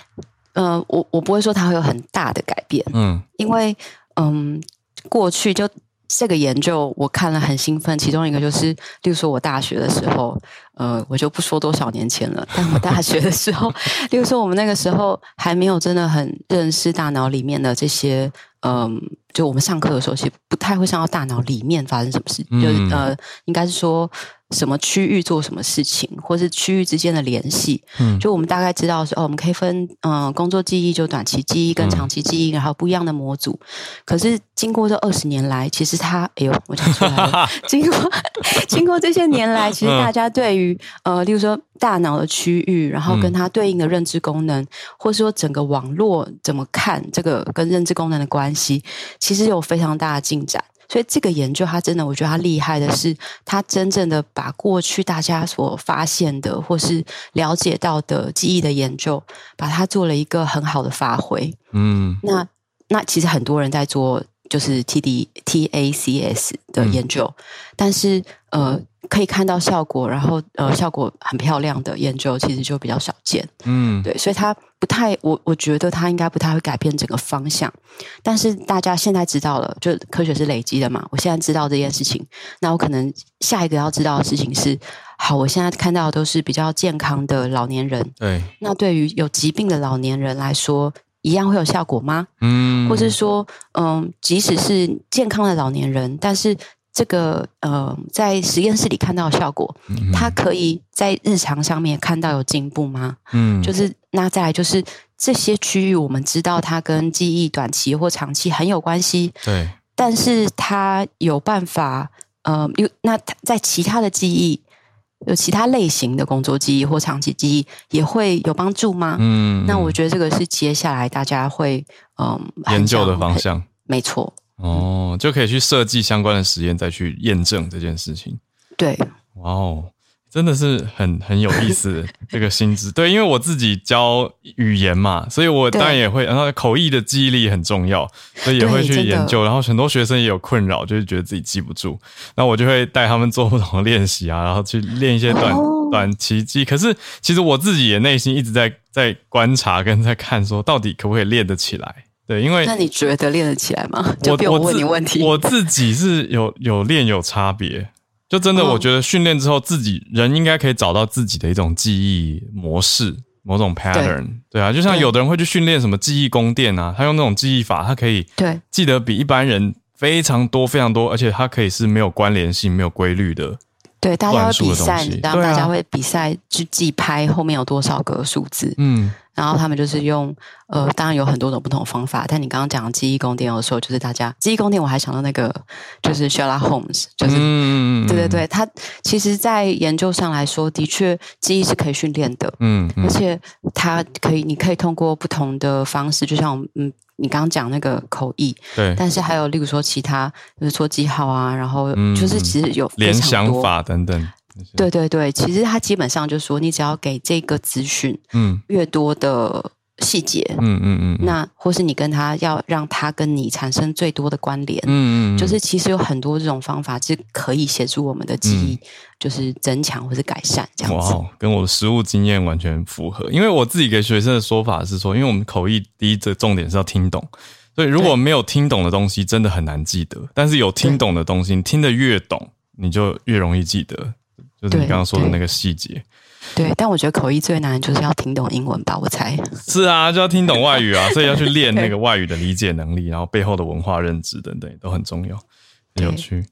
呃，我我不会说它会有很大的改变，嗯，因为，嗯，过去就。这个研究我看了很兴奋，其中一个就是，例如说我大学的时候，呃，我就不说多少年前了，但我大学的时候，例如说我们那个时候还没有真的很认识大脑里面的这些，嗯，就我们上课的时候其实不太会上到大脑里面发生什么事，就呃，应该是说。什么区域做什么事情，或是区域之间的联系，嗯，就我们大概知道说，哦，我们可以分，嗯，工作记忆就短期记忆跟长期记忆，然后不一样的模组。可是经过这二十年来，其实它，哎呦，我讲出来了。经过经过这些年来，其实大家对于，呃，例如说大脑的区域，然后跟它对应的认知功能，或是说整个网络怎么看这个跟认知功能的关系，其实有非常大的进展。所以这个研究，它真的，我觉得它厉害的是，它真正的把过去大家所发现的或是了解到的记忆的研究，把它做了一个很好的发挥。嗯，那那其实很多人在做。就是 T D T A C S 的研究，但是呃，可以看到效果，然后呃，效果很漂亮的研究，其实就比较少见。嗯，对，所以它不太，我我觉得它应该不太会改变整个方向。但是大家现在知道了，就科学是累积的嘛。我现在知道这件事情，那我可能下一个要知道的事情是：好，我现在看到的都是比较健康的老年人。对，那对于有疾病的老年人来说。一样会有效果吗？嗯，或是说，嗯，即使是健康的老年人，但是这个呃，在实验室里看到的效果，它可以在日常上面看到有进步吗？嗯，就是那再来就是这些区域，我们知道它跟记忆短期或长期很有关系，对，但是它有办法，呃，有那在其他的记忆。有其他类型的工作记忆或长期记忆也会有帮助吗？嗯，那我觉得这个是接下来大家会嗯研究的方向。没错。哦，就可以去设计相关的实验，再去验证这件事情。对。哇哦。真的是很很有意思，这个心智对，因为我自己教语言嘛，所以我当然也会，然后口译的记忆力很重要，所以也会去研究。然后很多学生也有困扰，就是觉得自己记不住，那我就会带他们做不同的练习啊，然后去练一些短短期记。可是其实我自己也内心一直在在观察跟在看，说到底可不可以练得起来？对，因为那你觉得练得起来吗？我我问你问题，我自己是有有练有差别。就真的，我觉得训练之后，自己人应该可以找到自己的一种记忆模式某种 pattern，对啊，就像有的人会去训练什么记忆宫殿啊，他用那种记忆法，他可以对记得比一般人非常多非常多，而且他可以是没有关联性、没有规律的。对，大家会比赛，然后大家会比赛去记拍后面有多少个数字。嗯。然后他们就是用呃，当然有很多种不同的方法。但你刚刚讲记忆宫殿的时候，就是大家记忆宫殿，我还想到那个就是 Sherlock Holmes，就是对对对，他其实，在研究上来说，的确记忆是可以训练的，嗯，而且它可以，你可以通过不同的方式，就像嗯，你刚刚讲那个口译，对，但是还有例如说其他，比如说记号啊，然后就是其实有联想法等等。对对对，其实他基本上就是说，你只要给这个资讯，嗯，越多的细节，嗯嗯嗯，那或是你跟他要让他跟你产生最多的关联，嗯嗯，就是其实有很多这种方法是可以协助我们的记忆，就是增强或是改善这样子。哇，跟我的实物经验完全符合。因为我自己给学生的说法是说，因为我们口译第一这重点是要听懂，所以如果没有听懂的东西，真的很难记得。但是有听懂的东西，听得越懂，你就越容易记得。就是你刚刚说的那个细节，对。但我觉得口译最难就是要听懂英文吧，我猜。是啊，就要听懂外语啊，所以要去练那个外语的理解能力，然后背后的文化认知等等都很重要，很有趣。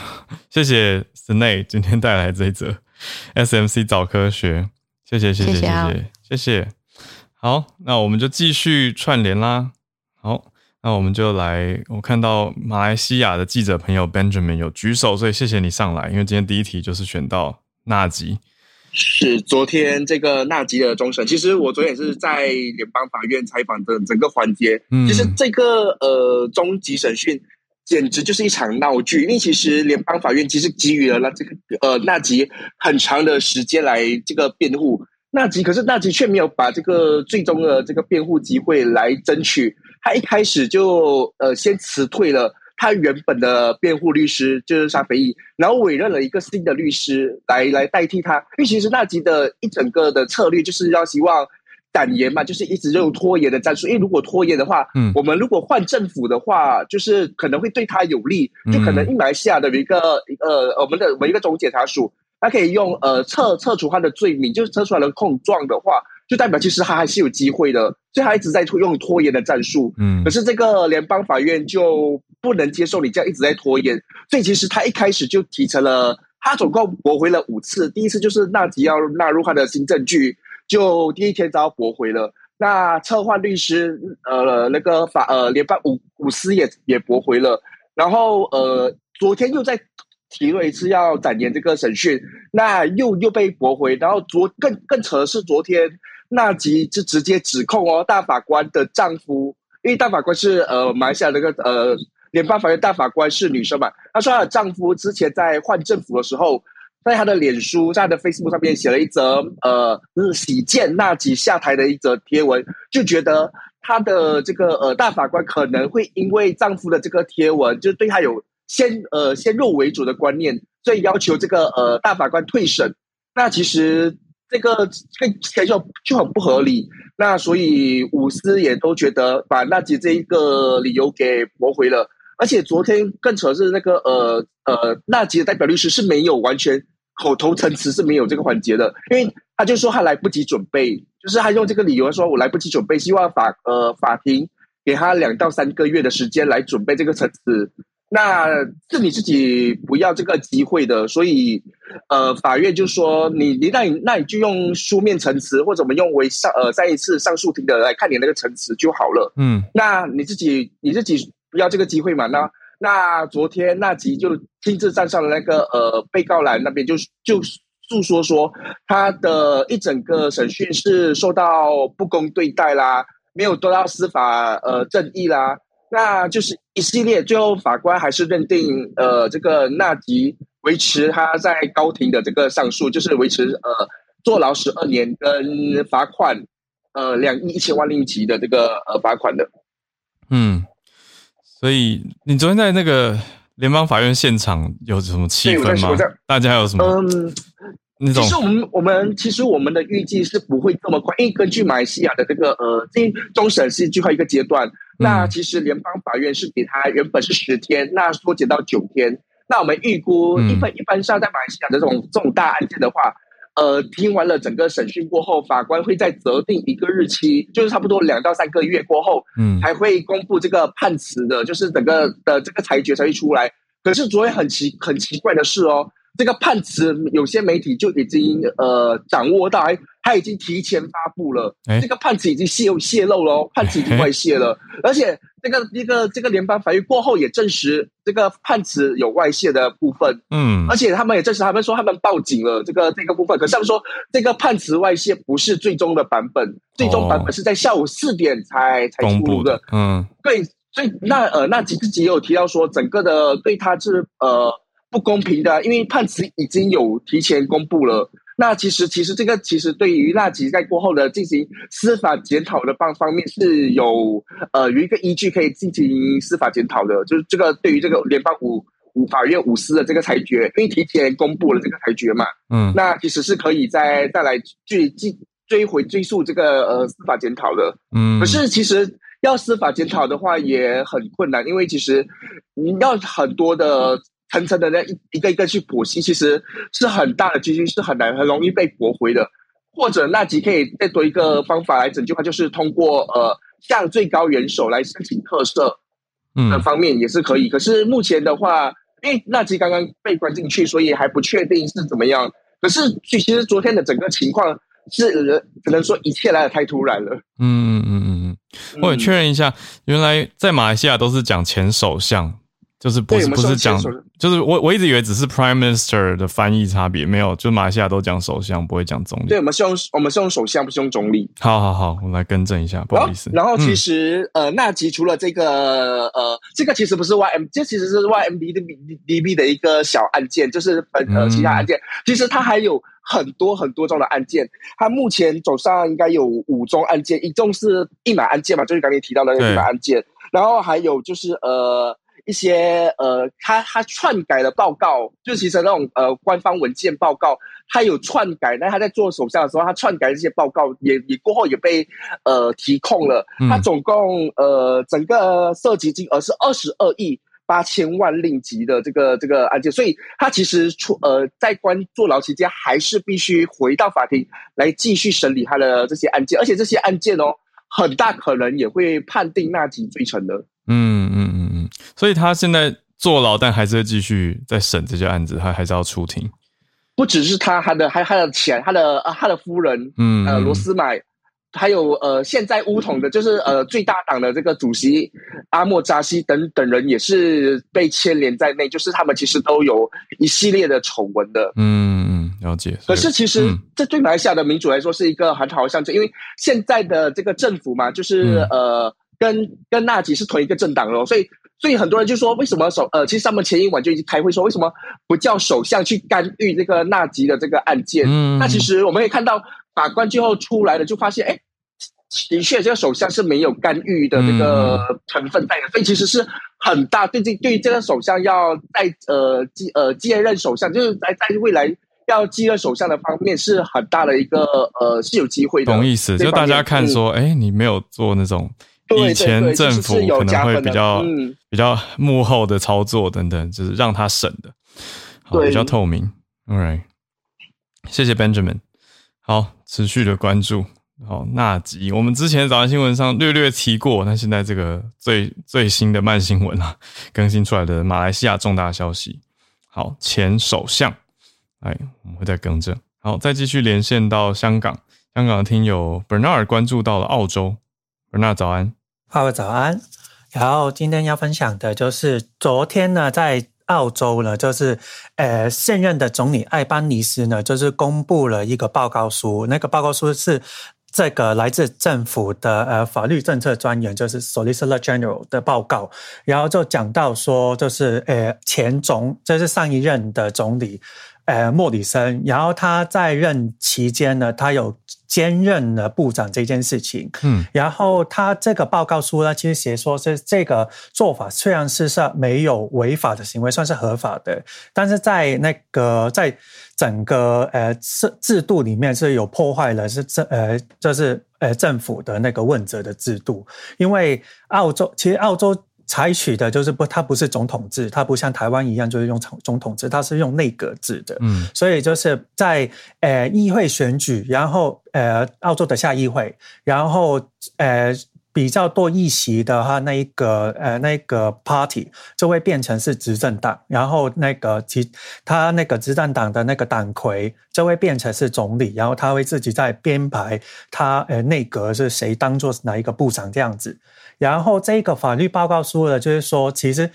谢谢 Snay 今天带来这一则 SMC 早科学，谢谢谢谢谢谢谢谢。好，那我们就继续串联啦。好。那我们就来，我看到马来西亚的记者朋友 Benjamin 有举手，所以谢谢你上来，因为今天第一题就是选到纳吉。是昨天这个纳吉的终审，其实我昨天也是在联邦法院采访的整个环节。嗯，其实这个呃终极审讯简直就是一场闹剧，因为其实联邦法院其实给予了那这个呃纳吉很长的时间来这个辩护。纳吉可是纳吉却没有把这个最终的这个辩护机会来争取。他一开始就呃先辞退了他原本的辩护律师，就是沙菲义，然后委任了一个新的律师来来代替他。因为其实纳吉的一整个的策略就是要希望胆言嘛，就是一直用拖延的战术。因为如果拖延的话，嗯，我们如果换政府的话，就是可能会对他有利，就可能马来西亚的一个呃我们的我们一个总检察署，他可以用呃撤撤除他的罪名，就是撤出来的控状的话。就代表其实他还是有机会的，所以他一直在用拖延的战术。嗯，可是这个联邦法院就不能接受你这样一直在拖延，所以其实他一开始就提成了，他总共驳回了五次。第一次就是纳吉要纳入他的新证据，就第一天遭驳回了。那策划律师呃那个法呃联邦五五司也也驳回了。然后呃昨天又在。提了一次要展延这个审讯，那又又被驳回。然后昨更更扯的是，昨天纳吉就直接指控哦，大法官的丈夫，因为大法官是呃马来西亚那个呃联邦法院大法官是女生嘛，她说她的丈夫之前在换政府的时候，在她的脸书在她的 Facebook 上面写了一则呃喜见纳吉下台的一则贴文，就觉得她的这个呃大法官可能会因为丈夫的这个贴文，就对她有。先呃先入为主的观念，所以要求这个呃大法官退审。那其实这个这个感觉就很不合理。那所以五司也都觉得把纳吉这一个理由给驳回了。而且昨天更扯是那个呃呃纳吉的代表律师是没有完全口头陈词是没有这个环节的，因为他就说他来不及准备，就是他用这个理由说我来不及准备，希望法呃法庭给他两到三个月的时间来准备这个陈词。那是你自己不要这个机会的，所以，呃，法院就说你你那你那你就用书面陈词，或者我们用为上呃再一次上诉庭的来看你那个陈词就好了。嗯，那你自己你自己不要这个机会嘛？那那昨天那吉就亲自站上了那个呃被告栏那边，就就诉说说他的一整个审讯是受到不公对待啦，没有得到司法呃正义啦。那就是一系列，最后法官还是认定，呃，这个纳吉维持他在高庭的这个上诉，就是维持呃坐牢十二年跟罚款呃两亿一千万令吉的这个呃罚款的。嗯，所以你昨天在那个联邦法院现场有什么气氛吗？大家有什么？嗯。其实我们我们其实我们的预计是不会这么快，因为根据马来西亚的这个呃，这终审是最后一个阶段。那其实联邦法院是给他原本是十天，那缩减到九天。那我们预估一般一般上在马来西亚的这种重大案件的话，呃，听完了整个审讯过后，法官会在择定一个日期，就是差不多两到三个月过后，嗯，还会公布这个判词的，就是整个的这个裁决才会出来。可是昨天很奇很奇怪的是哦。这个判词有些媒体就已经呃掌握到，哎，他已经提前发布了，这个判词已经泄泄露了，判词已经外泄了，而且这个一个这个联邦法院过后也证实这个判词有外泄的部分，嗯，而且他们也证实，他们说他们报警了，这个这个部分，可是他们说这个判词外泄不是最终的版本，最终版本是在下午四点才才出炉的，嗯，对，所以那呃那几自己也有提到说，整个的对他是呃。不公平的，因为判词已经有提前公布了。那其实，其实这个其实对于纳吉在过后的进行司法检讨的方方面是有呃有一个依据可以进行司法检讨的，就是这个对于这个联邦五五法院五司的这个裁决，因为提前公布了这个裁决嘛，嗯，那其实是可以再再来追追追回追溯这个呃司法检讨的，嗯，可是其实要司法检讨的话也很困难，因为其实你要很多的。层层的那一一个一个去剖析，其实是很大的基金是很难很容易被驳回的。或者纳吉可以再多一个方法来拯救他，就是通过呃向最高元首来申请特赦，的方面也是可以。可是目前的话，因为纳吉刚刚被关进去，所以还不确定是怎么样。可是其实昨天的整个情况是只能说一切来的太突然了。嗯嗯嗯嗯嗯，我也确认一下，原来在马来西亚都是讲前首相。就是不是不是讲，就是我我一直以为只是 prime minister 的翻译差别，没有，就马来西亚都讲首相，不会讲总理。对，我们是用我们是用首相，不是用总理。好好好，我来更正一下，不好意思。然后其实呃，纳吉除了这个呃，这个其实不是 YM，这其实是 YMB 的 DB 的一个小案件，就是呃其他案件。其实他还有很多很多宗的案件，他目前手上应该有五宗案件，一宗是一码案件嘛，就是刚才提到的那个一码案件，然后还有就是呃。一些呃，他他篡改的报告，就其实那种呃官方文件报告，他有篡改。那他在做手下的时候，他篡改这些报告，也也过后也被呃提控了。他总共呃整个涉及金额是二十二亿八千万令吉的这个这个案件，所以他其实出呃在关坐牢期间，还是必须回到法庭来继续审理他的这些案件，而且这些案件哦，很大可能也会判定纳吉罪成的。嗯嗯嗯。所以他现在坐牢，但还是会继续在审这些案子，他还是要出庭。不只是他，他的还他的钱，他的他的夫人，嗯，呃，罗斯买，还有呃，现在乌统的，就是呃最大党的这个主席阿莫扎西等等人，也是被牵连在内，就是他们其实都有一系列的丑闻的。嗯嗯，了解。可是其实这对马来西亚的民主来说是一个很好的象征，因为现在的这个政府嘛，就是呃，跟跟纳吉是同一个政党咯，所以。所以很多人就说，为什么首呃，其实他们前一晚就已经开会说，为什么不叫首相去干预这个纳吉的这个案件？嗯，那其实我们可以看到，法官最后出来了，就发现，哎，的确这个首相是没有干预的这个成分在的，所以其实是很大。对这对这个首相要在呃继呃接任首相，就是在在未来要继任首相的方面是很大的一个呃是有机会的。懂意思？就大家看说，哎，你没有做那种。以前政府可能会比较比较幕后的操作等等，就是让他省的，好比较透明。All right，谢谢 Benjamin。好，持续的关注。好，纳吉，我们之前早安新闻上略略提过，那现在这个最最新的慢新闻啊，更新出来的马来西亚重大消息。好，前首相，哎，我们会再更正。好，再继续连线到香港，香港的听友 Bernard 关注到了澳洲，Bernard 早安。各位早安，然后今天要分享的就是昨天呢，在澳洲呢，就是呃现任的总理艾班尼斯呢，就是公布了一个报告书，那个报告书是这个来自政府的呃法律政策专员，就是 Solicitor General 的报告，然后就讲到说，就是呃前总，这是上一任的总理。呃，莫里森，然后他在任期间呢，他有兼任了部长这件事情。嗯，然后他这个报告书呢，其实写说是这个做法虽然是是没有违法的行为，算是合法的，但是在那个在整个呃制制度里面是有破坏了，是政呃就是呃政府的那个问责的制度，因为澳洲其实澳洲。采取的就是不，它不是总统制，它不像台湾一样就是用总总统制，它是用内阁制的。嗯，所以就是在呃议会选举，然后呃澳洲的下议会，然后呃。比较多议席的话，那一个呃，那个 party 就会变成是执政党，然后那个其他那个执政党的那个党魁就会变成是总理，然后他会自己在编排他呃内阁是谁当做哪一个部长这样子。然后这个法律报告书呢，就是说其实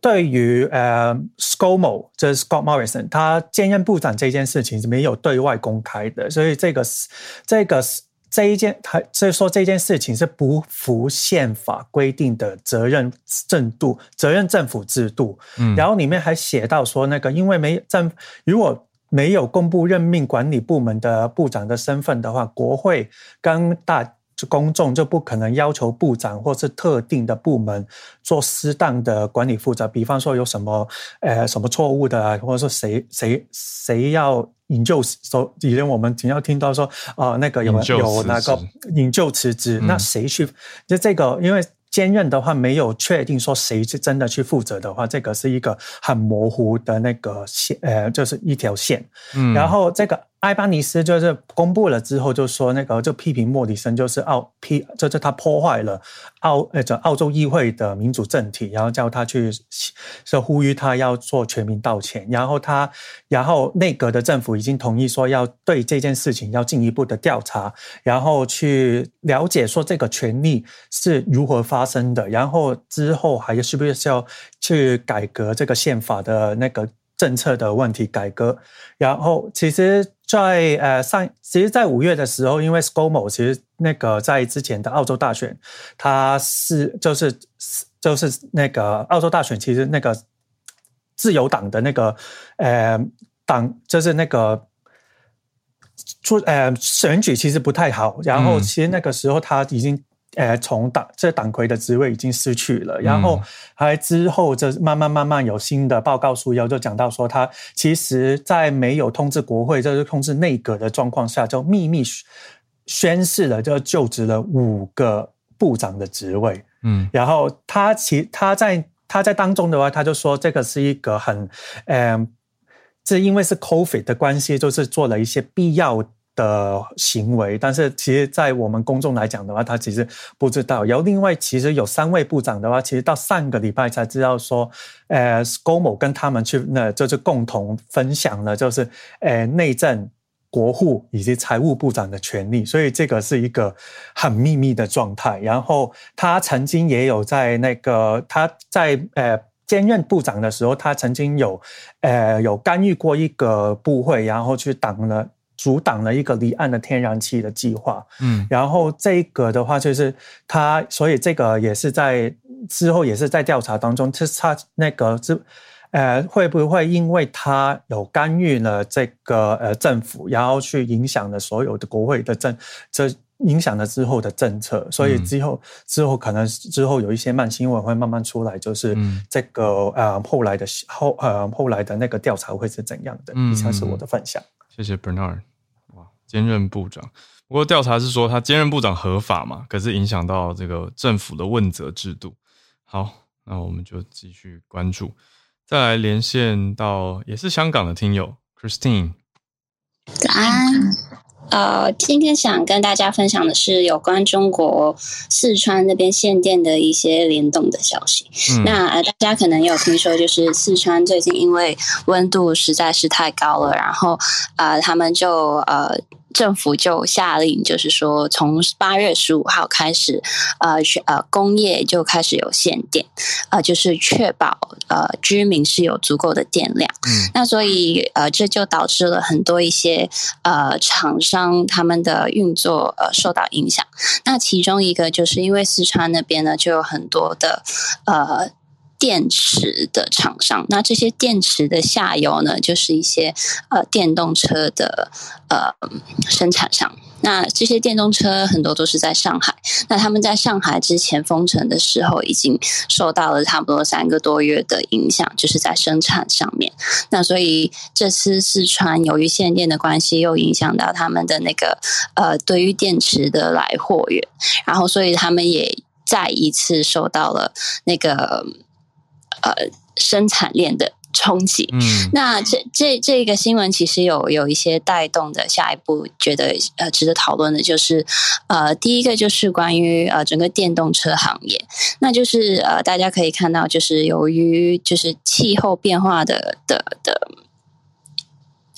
对于呃 ScoMo 就是 Scott Morrison 他兼任部长这件事情是没有对外公开的，所以这个是这个是。这一件，他所以说这件事情是不符宪法规定的责任制度、责任政府制度。嗯，然后里面还写到说，那个因为没政如果没有公布任命管理部门的部长的身份的话，国会跟大。是公众就不可能要求部长或是特定的部门做适当的管理负责，比方说有什么呃什么错误的，或者说谁谁谁要引咎说，以前我们只要听到说啊那个有有那个引咎辞职，那谁去就这个因为。兼任的话，没有确定说谁是真的去负责的话，这个是一个很模糊的那个线，呃，就是一条线。嗯，然后这个埃巴尼斯就是公布了之后，就说那个就批评莫里森就是澳批，就是他破坏了澳呃这澳洲议会的民主政体，然后叫他去是呼吁他要做全民道歉。然后他，然后内阁的政府已经同意说要对这件事情要进一步的调查，然后去了解说这个权利是如何发。发生的，然后之后还是不是要去改革这个宪法的那个政策的问题改革？然后其实，在呃上，其实，在五月的时候，因为 ScoMo 其实那个在之前的澳洲大选，它是就是就是那个澳洲大选，其实那个自由党的那个呃党就是那个出呃选举其实不太好，然后其实那个时候他已经。呃，从党这党魁的职位已经失去了，然后还之后这慢慢慢慢有新的报告书要就讲到说，他其实在没有通知国会，就是通知内阁的状况下，就秘密宣誓了，就就职了五个部长的职位。嗯，然后他其他在他在当中的话，他就说这个是一个很，嗯，这因为是 COVID 的关系，就是做了一些必要。的行为，但是其实，在我们公众来讲的话，他其实不知道。然后，另外，其实有三位部长的话，其实到上个礼拜才知道说，呃，ScoMo 跟他们去，那就是共同分享了，就是呃，内政、国护以及财务部长的权利。所以，这个是一个很秘密的状态。然后，他曾经也有在那个他在呃兼任部长的时候，他曾经有呃有干预过一个部会，然后去挡了。阻挡了一个离岸的天然气的计划，嗯，然后这个的话就是他，所以这个也是在之后也是在调查当中，是他那个是呃会不会因为他有干预了这个呃政府，然后去影响了所有的国会的政，这影响了之后的政策，所以之后之后可能之后有一些慢新闻会慢慢出来，就是这个呃后来的后呃后来的那个调查会是怎样的？以上是我的分享。谢谢 Bernard。哇，兼任部长。不过调查是说他兼任部长合法嘛？可是影响到这个政府的问责制度。好，那我们就继续关注。再来连线到也是香港的听友 Christine。早安。呃，今天想跟大家分享的是有关中国四川那边限电的一些联动的消息。那呃，大家可能有听说，就是四川最近因为温度实在是太高了，然后呃，他们就呃。政府就下令，就是说从八月十五号开始，呃，呃，工业就开始有限电，呃，就是确保呃居民是有足够的电量。嗯，那所以呃，这就导致了很多一些呃厂商他们的运作呃受到影响。那其中一个就是因为四川那边呢，就有很多的呃。电池的厂商，那这些电池的下游呢，就是一些呃电动车的呃生产商。那这些电动车很多都是在上海，那他们在上海之前封城的时候，已经受到了差不多三个多月的影响，就是在生产上面。那所以这次四川由于限电的关系，又影响到他们的那个呃对于电池的来货源，然后所以他们也。再一次受到了那个呃生产链的。冲击。嗯，那这这这个新闻其实有有一些带动的，下一步觉得呃值得讨论的，就是呃第一个就是关于呃整个电动车行业，那就是呃大家可以看到，就是由于就是气候变化的的的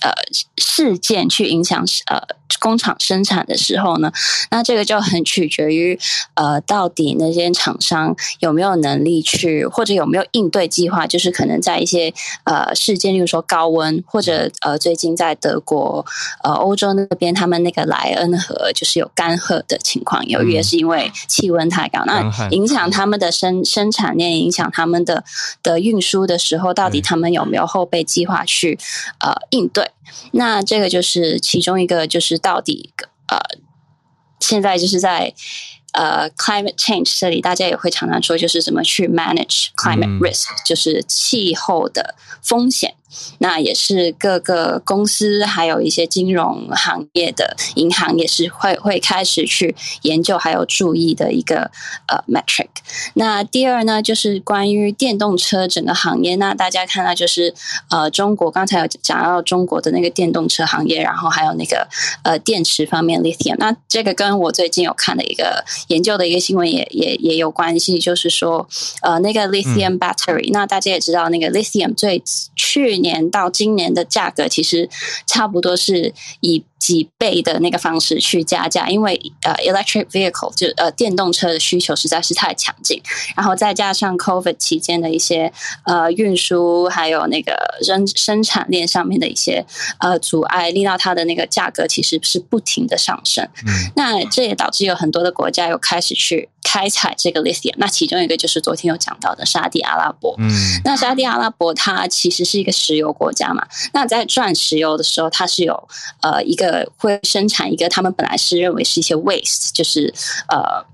呃事件去影响呃。工厂生产的时候呢，那这个就很取决于呃，到底那些厂商有没有能力去，或者有没有应对计划，就是可能在一些呃事件，例如说高温，或者呃最近在德国呃欧洲那边，他们那个莱恩河就是有干涸的情况，由于也是因为气温太高，那影响他们的生生产链，影响他们的的运输的时候，到底他们有没有后备计划去呃应对？那这个就是其中一个，就是到底呃，现在就是在呃 climate change 这里，大家也会常常说，就是怎么去 manage climate risk，就是气候的风险。那也是各个公司，还有一些金融行业的银行，也是会会开始去研究还有注意的一个呃 metric。那第二呢，就是关于电动车整个行业。那大家看到就是呃，中国刚才有讲到中国的那个电动车行业，然后还有那个呃电池方面 lithium。那这个跟我最近有看的一个研究的一个新闻也也也有关系，就是说呃那个 lithium battery。那大家也知道那个 lithium 最去年到今年的价格其实差不多是以。几倍的那个方式去加价，因为呃，electric vehicle 就呃电动车的需求实在是太强劲，然后再加上 COVID 期间的一些呃运输，还有那个生生产链上面的一些呃阻碍，令到它的那个价格其实是不停的上升。嗯，那这也导致有很多的国家又开始去开采这个 lithium。那其中一个就是昨天有讲到的沙地阿拉伯。嗯，那沙地阿拉伯它其实是一个石油国家嘛，那在赚石油的时候，它是有呃一个。呃，会生产一个他们本来是认为是一些 waste，就是呃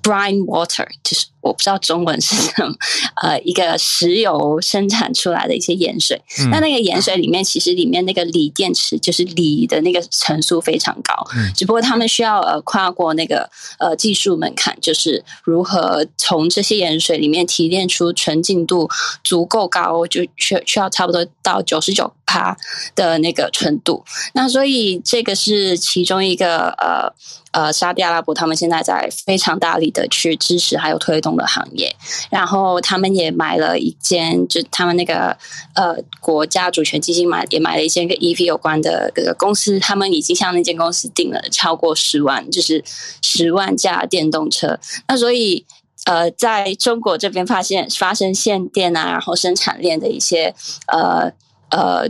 ，brine water，就是。我不知道中文是什么，呃，一个石油生产出来的一些盐水，那那个盐水里面其实里面那个锂电池就是锂的那个成数非常高，只不过他们需要呃跨过那个呃技术门槛，就是如何从这些盐水里面提炼出纯净度足够高，就需需要差不多到九十九帕的那个纯度。那所以这个是其中一个呃呃沙特阿拉伯他们现在在非常大力的去支持还有推动。的行业，然后他们也买了一间，就他们那个呃国家主权基金买也买了一间跟 EV 有关的这个公司，他们已经向那间公司订了超过十万，就是十万架电动车。那所以呃，在中国这边发现发生限电啊，然后生产链的一些呃呃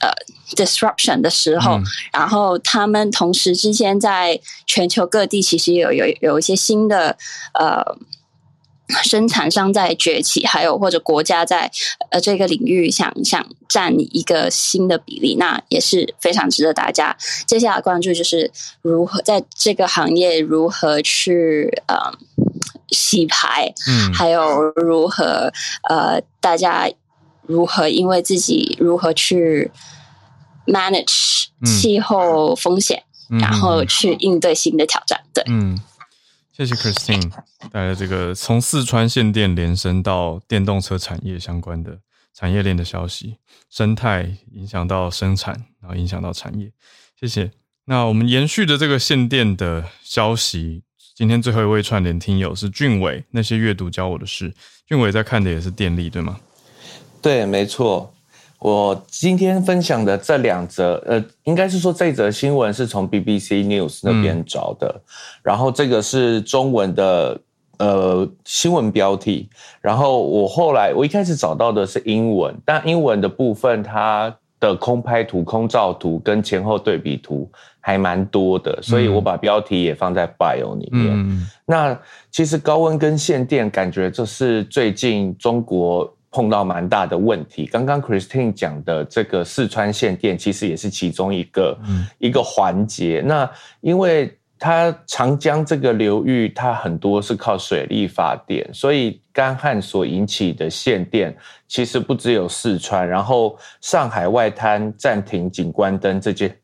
呃，disruption 的时候，然后他们同时之间在全球各地其实有有有一些新的呃生产商在崛起，还有或者国家在呃这个领域想想占一个新的比例，那也是非常值得大家接下来关注，就是如何在这个行业如何去呃洗牌，嗯，还有如何呃大家。如何？因为自己如何去 manage 气候风险，然后去应对新的挑战。对，嗯，谢谢 Christine 带来这个从四川限电连伸到电动车产业相关的产业链的消息，生态影响到生产，然后影响到产业。谢谢。那我们延续的这个限电的消息，今天最后一位串联听友是俊伟。那些阅读教我的事，俊伟在看的也是电力，对吗？对，没错。我今天分享的这两则，呃，应该是说这则新闻是从 BBC News 那边找的，然后这个是中文的呃新闻标题，然后我后来我一开始找到的是英文，但英文的部分它的空拍图、空照图跟前后对比图还蛮多的，所以我把标题也放在 bio 里面。那其实高温跟限电，感觉这是最近中国。碰到蛮大的问题。刚刚 Christine 讲的这个四川限电，其实也是其中一个一个环节。那因为它长江这个流域，它很多是靠水力发电，所以干旱所引起的限电，其实不只有四川，然后上海外滩暂停景观灯这件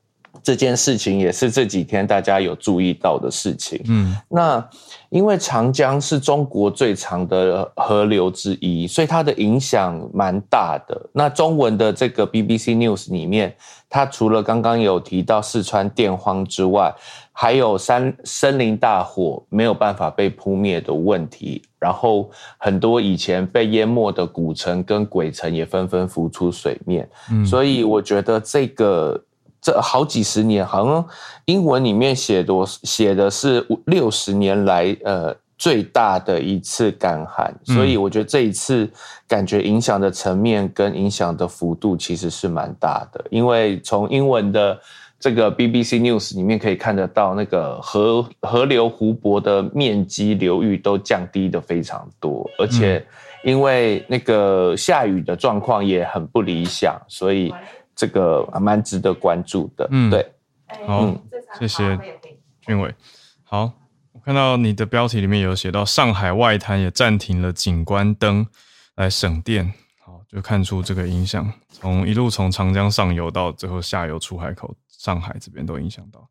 这件事情也是这几天大家有注意到的事情。嗯，那因为长江是中国最长的河流之一，所以它的影响蛮大的。那中文的这个 BBC News 里面，它除了刚刚有提到四川电荒之外，还有山森林大火没有办法被扑灭的问题，然后很多以前被淹没的古城跟鬼城也纷纷浮出水面。嗯，所以我觉得这个。这好几十年，好像英文里面写的写的是六十年来呃最大的一次干旱，所以我觉得这一次感觉影响的层面跟影响的幅度其实是蛮大的，因为从英文的这个 BBC News 里面可以看得到，那个河河流湖泊的面积流域都降低的非常多，而且因为那个下雨的状况也很不理想，所以。这个蛮值得关注的，嗯，对，好，谢谢俊伟。好，我看到你的标题里面有写到上海外滩也暂停了景观灯来省电，好，就看出这个影响，从一路从长江上游到最后下游出海口上海这边都影响到。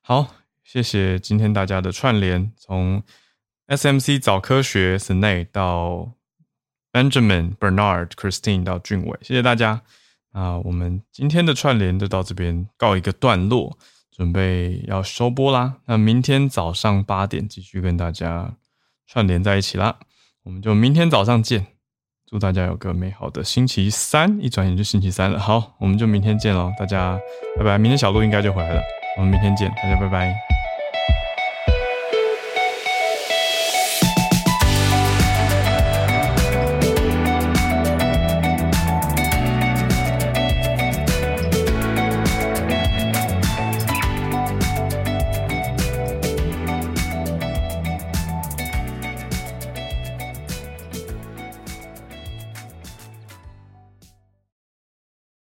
好，谢谢今天大家的串联，从 SMC 早科学 Snay 到 Benjamin Bernard Christine 到俊伟，谢谢大家。那我们今天的串联就到这边告一个段落，准备要收播啦。那明天早上八点继续跟大家串联在一起啦。我们就明天早上见，祝大家有个美好的星期三。一转眼就星期三了，好，我们就明天见喽，大家拜拜。明天小鹿应该就回来了，我们明天见，大家拜拜。